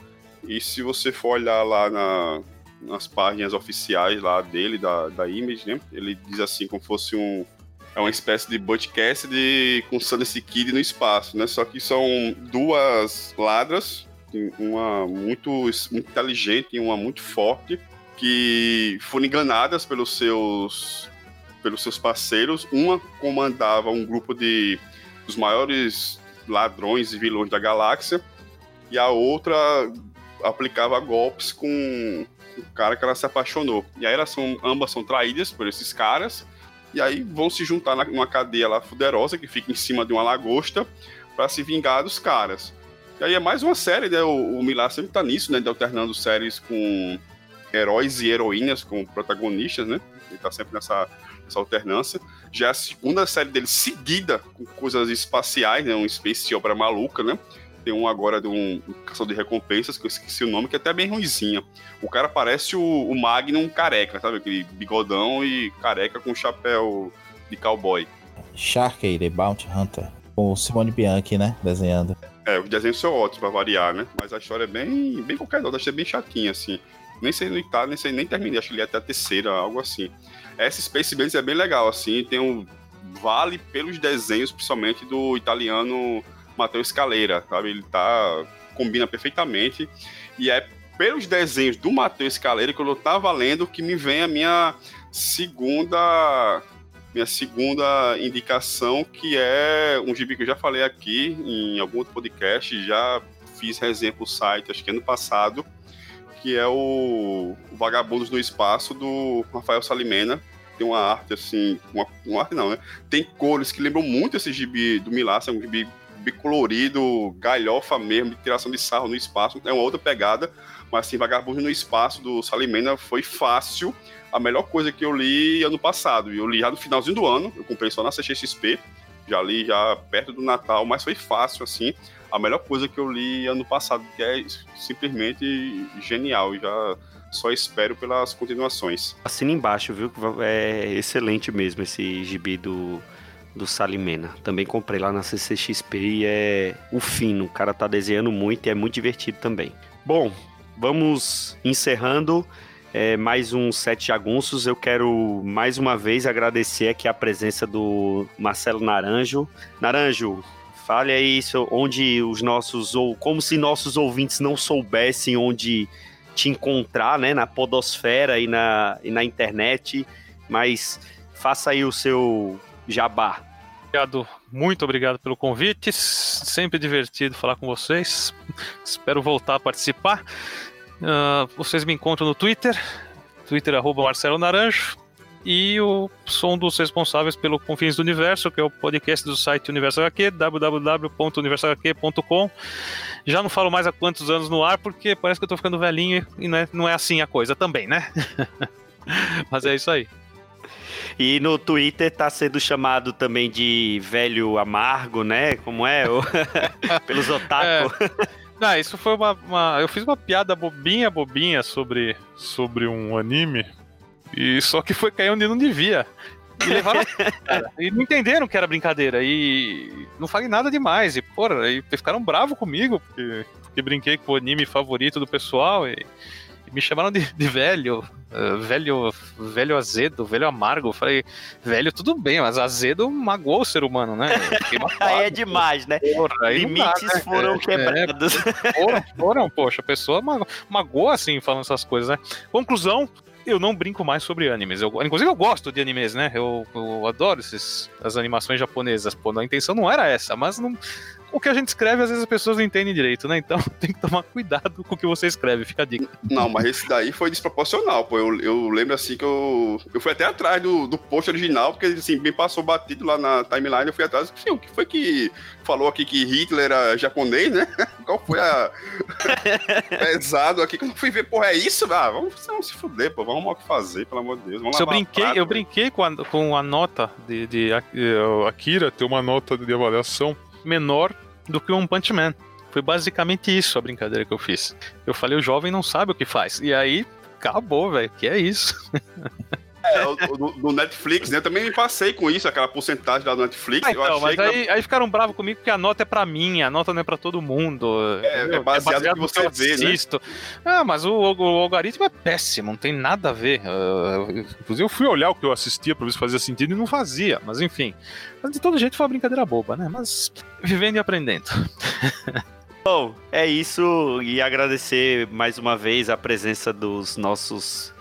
E se você for olhar lá na, nas páginas oficiais lá dele, da, da Image, né? Ele diz assim, como fosse um. É uma espécie de podcast de, com Sundance Kid no espaço, né? Só que são duas ladras, uma muito, muito inteligente e uma muito forte, que foram enganadas pelos seus pelos seus parceiros. Uma comandava um grupo de dos maiores ladrões e vilões da galáxia e a outra aplicava golpes com o cara que ela se apaixonou. E aí elas são ambas são traídas por esses caras e aí vão se juntar numa cadeia lá fuderosa que fica em cima de uma lagosta para se vingar dos caras. E aí é mais uma série, né? O, o Millar sempre tá nisso, né? De alternando séries com heróis e heroínas como protagonistas, né? Ele tá sempre nessa, nessa alternância. Já é a segunda série dele seguida com coisas espaciais, né? Um space opera maluca, né? Tem um agora de um, um caçador de recompensas, que eu esqueci o nome, que é até bem ruimzinha. O cara parece o, o Magnum careca, sabe? Aquele bigodão e careca com chapéu de cowboy. Sharkey, The Bounty Hunter. Com o Simone Bianchi, né? Desenhando. É, os desenhos são ótimos pra variar, né? Mas a história é bem, bem qualquer nota, achei bem chatinha, assim. Nem sei no Itália, nem sei nem terminei, acho que ele ia até a terceira, algo assim. Essa Space Base é bem legal, assim, tem um. Vale pelos desenhos, principalmente do italiano Matheus Scaleira, sabe? Ele tá. combina perfeitamente. E é pelos desenhos do Matheus Scaleira que eu tava lendo que me vem a minha segunda minha segunda indicação, que é um gibi que eu já falei aqui em algum outro podcast, já fiz resenha pro site, acho que ano passado, que é o Vagabundos no Espaço, do Rafael Salimena. Tem uma arte assim, uma, uma arte não, né? Tem cores que lembram muito esse gibi do Milassa, é um gibi bicolorido, galhofa mesmo, de tiração de sarro no espaço, é uma outra pegada, mas assim, Vagabundo no Espaço do Salimena foi fácil, a melhor coisa que eu li ano passado, eu li já no finalzinho do ano, eu comprei só na CXP, já li já perto do Natal, mas foi fácil, assim, a melhor coisa que eu li ano passado, que é simplesmente genial, já só espero pelas continuações. Assina embaixo, viu? É excelente mesmo esse gibi do do Salimena. Também comprei lá na CCXP e é o fino. O cara tá desenhando muito e é muito divertido também. Bom, vamos encerrando é, mais um Sete Jagunços. Eu quero mais uma vez agradecer aqui a presença do Marcelo Naranjo. Naranjo, Fale aí onde os nossos, ou como se nossos ouvintes não soubessem onde te encontrar, né, na podosfera e na, e na internet, mas faça aí o seu jabá. Obrigado, muito obrigado pelo convite. Sempre divertido falar com vocês. Espero voltar a participar. Uh, vocês me encontram no Twitter, Twitter arroba Marcelo Naranjo. E eu sou um dos responsáveis pelo Confins do Universo, que é o podcast do site Universo HQ, www.universohq.com. Já não falo mais há quantos anos no ar, porque parece que eu tô ficando velhinho e não é, não é assim a coisa também, né? Mas é isso aí. E no Twitter tá sendo chamado também de velho amargo, né? Como é? Pelos otaku. É. Não, isso foi uma, uma, Eu fiz uma piada bobinha, bobinha sobre, sobre um anime. E só que foi cair onde não devia. E levaram. cara, e não entenderam que era brincadeira. E não falei nada demais. E, porra, e ficaram bravos comigo, porque, porque brinquei com o anime favorito do pessoal. E me chamaram de, de velho, uh, velho, velho azedo, velho amargo. Eu falei, velho, tudo bem, mas azedo magoou o ser humano, né? aí é demais, né? Porra, Limites dá, né? foram é, quebrados. É, foram, foram, poxa, a pessoa magoou assim, falando essas coisas, né? Conclusão, eu não brinco mais sobre animes. Eu, inclusive, eu gosto de animes, né? Eu, eu adoro esses, as animações japonesas. Pô, a intenção não era essa, mas não, o que a gente escreve, às vezes as pessoas não entendem direito, né? Então tem que tomar cuidado com o que você escreve, fica a dica. Não, mas esse daí foi desproporcional, pô. Eu, eu lembro assim que eu. Eu fui até atrás do, do post original, porque assim, me passou batido lá na timeline, eu fui atrás. Assim, o que foi que falou aqui que Hitler era japonês, né? Qual foi a. Pesado aqui eu não fui ver, porra, é isso? Ah, vamos, vamos se fuder, pô. Vamos o que fazer, pelo amor de Deus. Vamos eu brinquei, prato, eu brinquei com a, com a nota de, de, de Akira, ter uma nota de avaliação menor do que um Punch Man. Foi basicamente isso a brincadeira que eu fiz. Eu falei, o jovem não sabe o que faz. E aí, acabou, velho. Que é isso? É, no, Netflix, né? Eu também me passei com isso, aquela porcentagem da Netflix. Ah, então, mas aí, aí, ficaram bravos comigo porque a nota é pra mim, a nota não é pra todo mundo. É, é baseado, é baseado no que você vê, né? Ah, mas o, o, o, algoritmo é péssimo, não tem nada a ver. Uh, inclusive, eu fui olhar o que eu assistia pra ver se fazia sentido e não fazia, mas enfim. Mas de todo jeito foi uma brincadeira boba, né? Mas vivendo e aprendendo. Bom, é isso e agradecer mais uma vez a presença dos nossos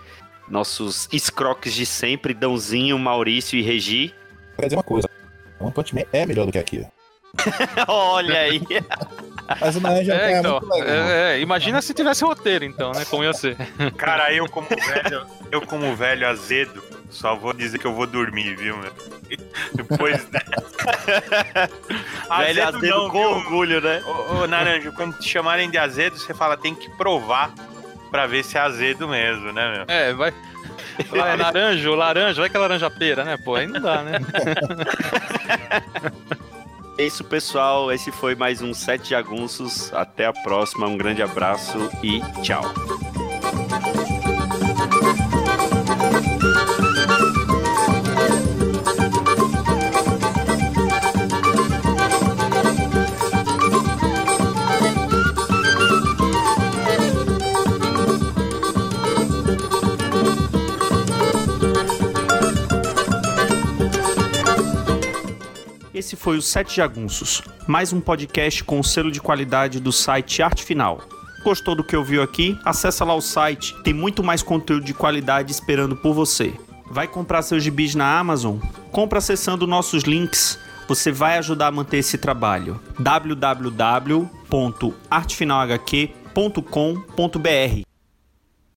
nossos escroques de sempre, Dãozinho, Maurício e Regi. Quer dizer uma coisa, One Punch Man é melhor do que aquilo. Olha aí. Mas o Naran já é, então, muito legal. É, é, imagina se tivesse roteiro, então, né? Como ia ser. Cara, eu como velho, eu como velho azedo, só vou dizer que eu vou dormir, viu, meu? Depois dessa. velho azedo, não, com viu? orgulho, né? Ô, ô, Naranjo, quando te chamarem de azedo, você fala, tem que provar pra ver se é azedo mesmo, né, meu? É, vai. Vai, laranjo, laranja, vai que é laranja pera, né? Pô, aí não dá, né? É isso, pessoal. Esse foi mais um Sete Jagunços. Até a próxima. Um grande abraço e tchau. Esse foi o Sete Jagunços, mais um podcast com o selo de qualidade do site Arte Final. Gostou do que ouviu aqui? Acesse lá o site, tem muito mais conteúdo de qualidade esperando por você. Vai comprar seus gibis na Amazon? Compra acessando nossos links. Você vai ajudar a manter esse trabalho. www.artefinalhq.com.br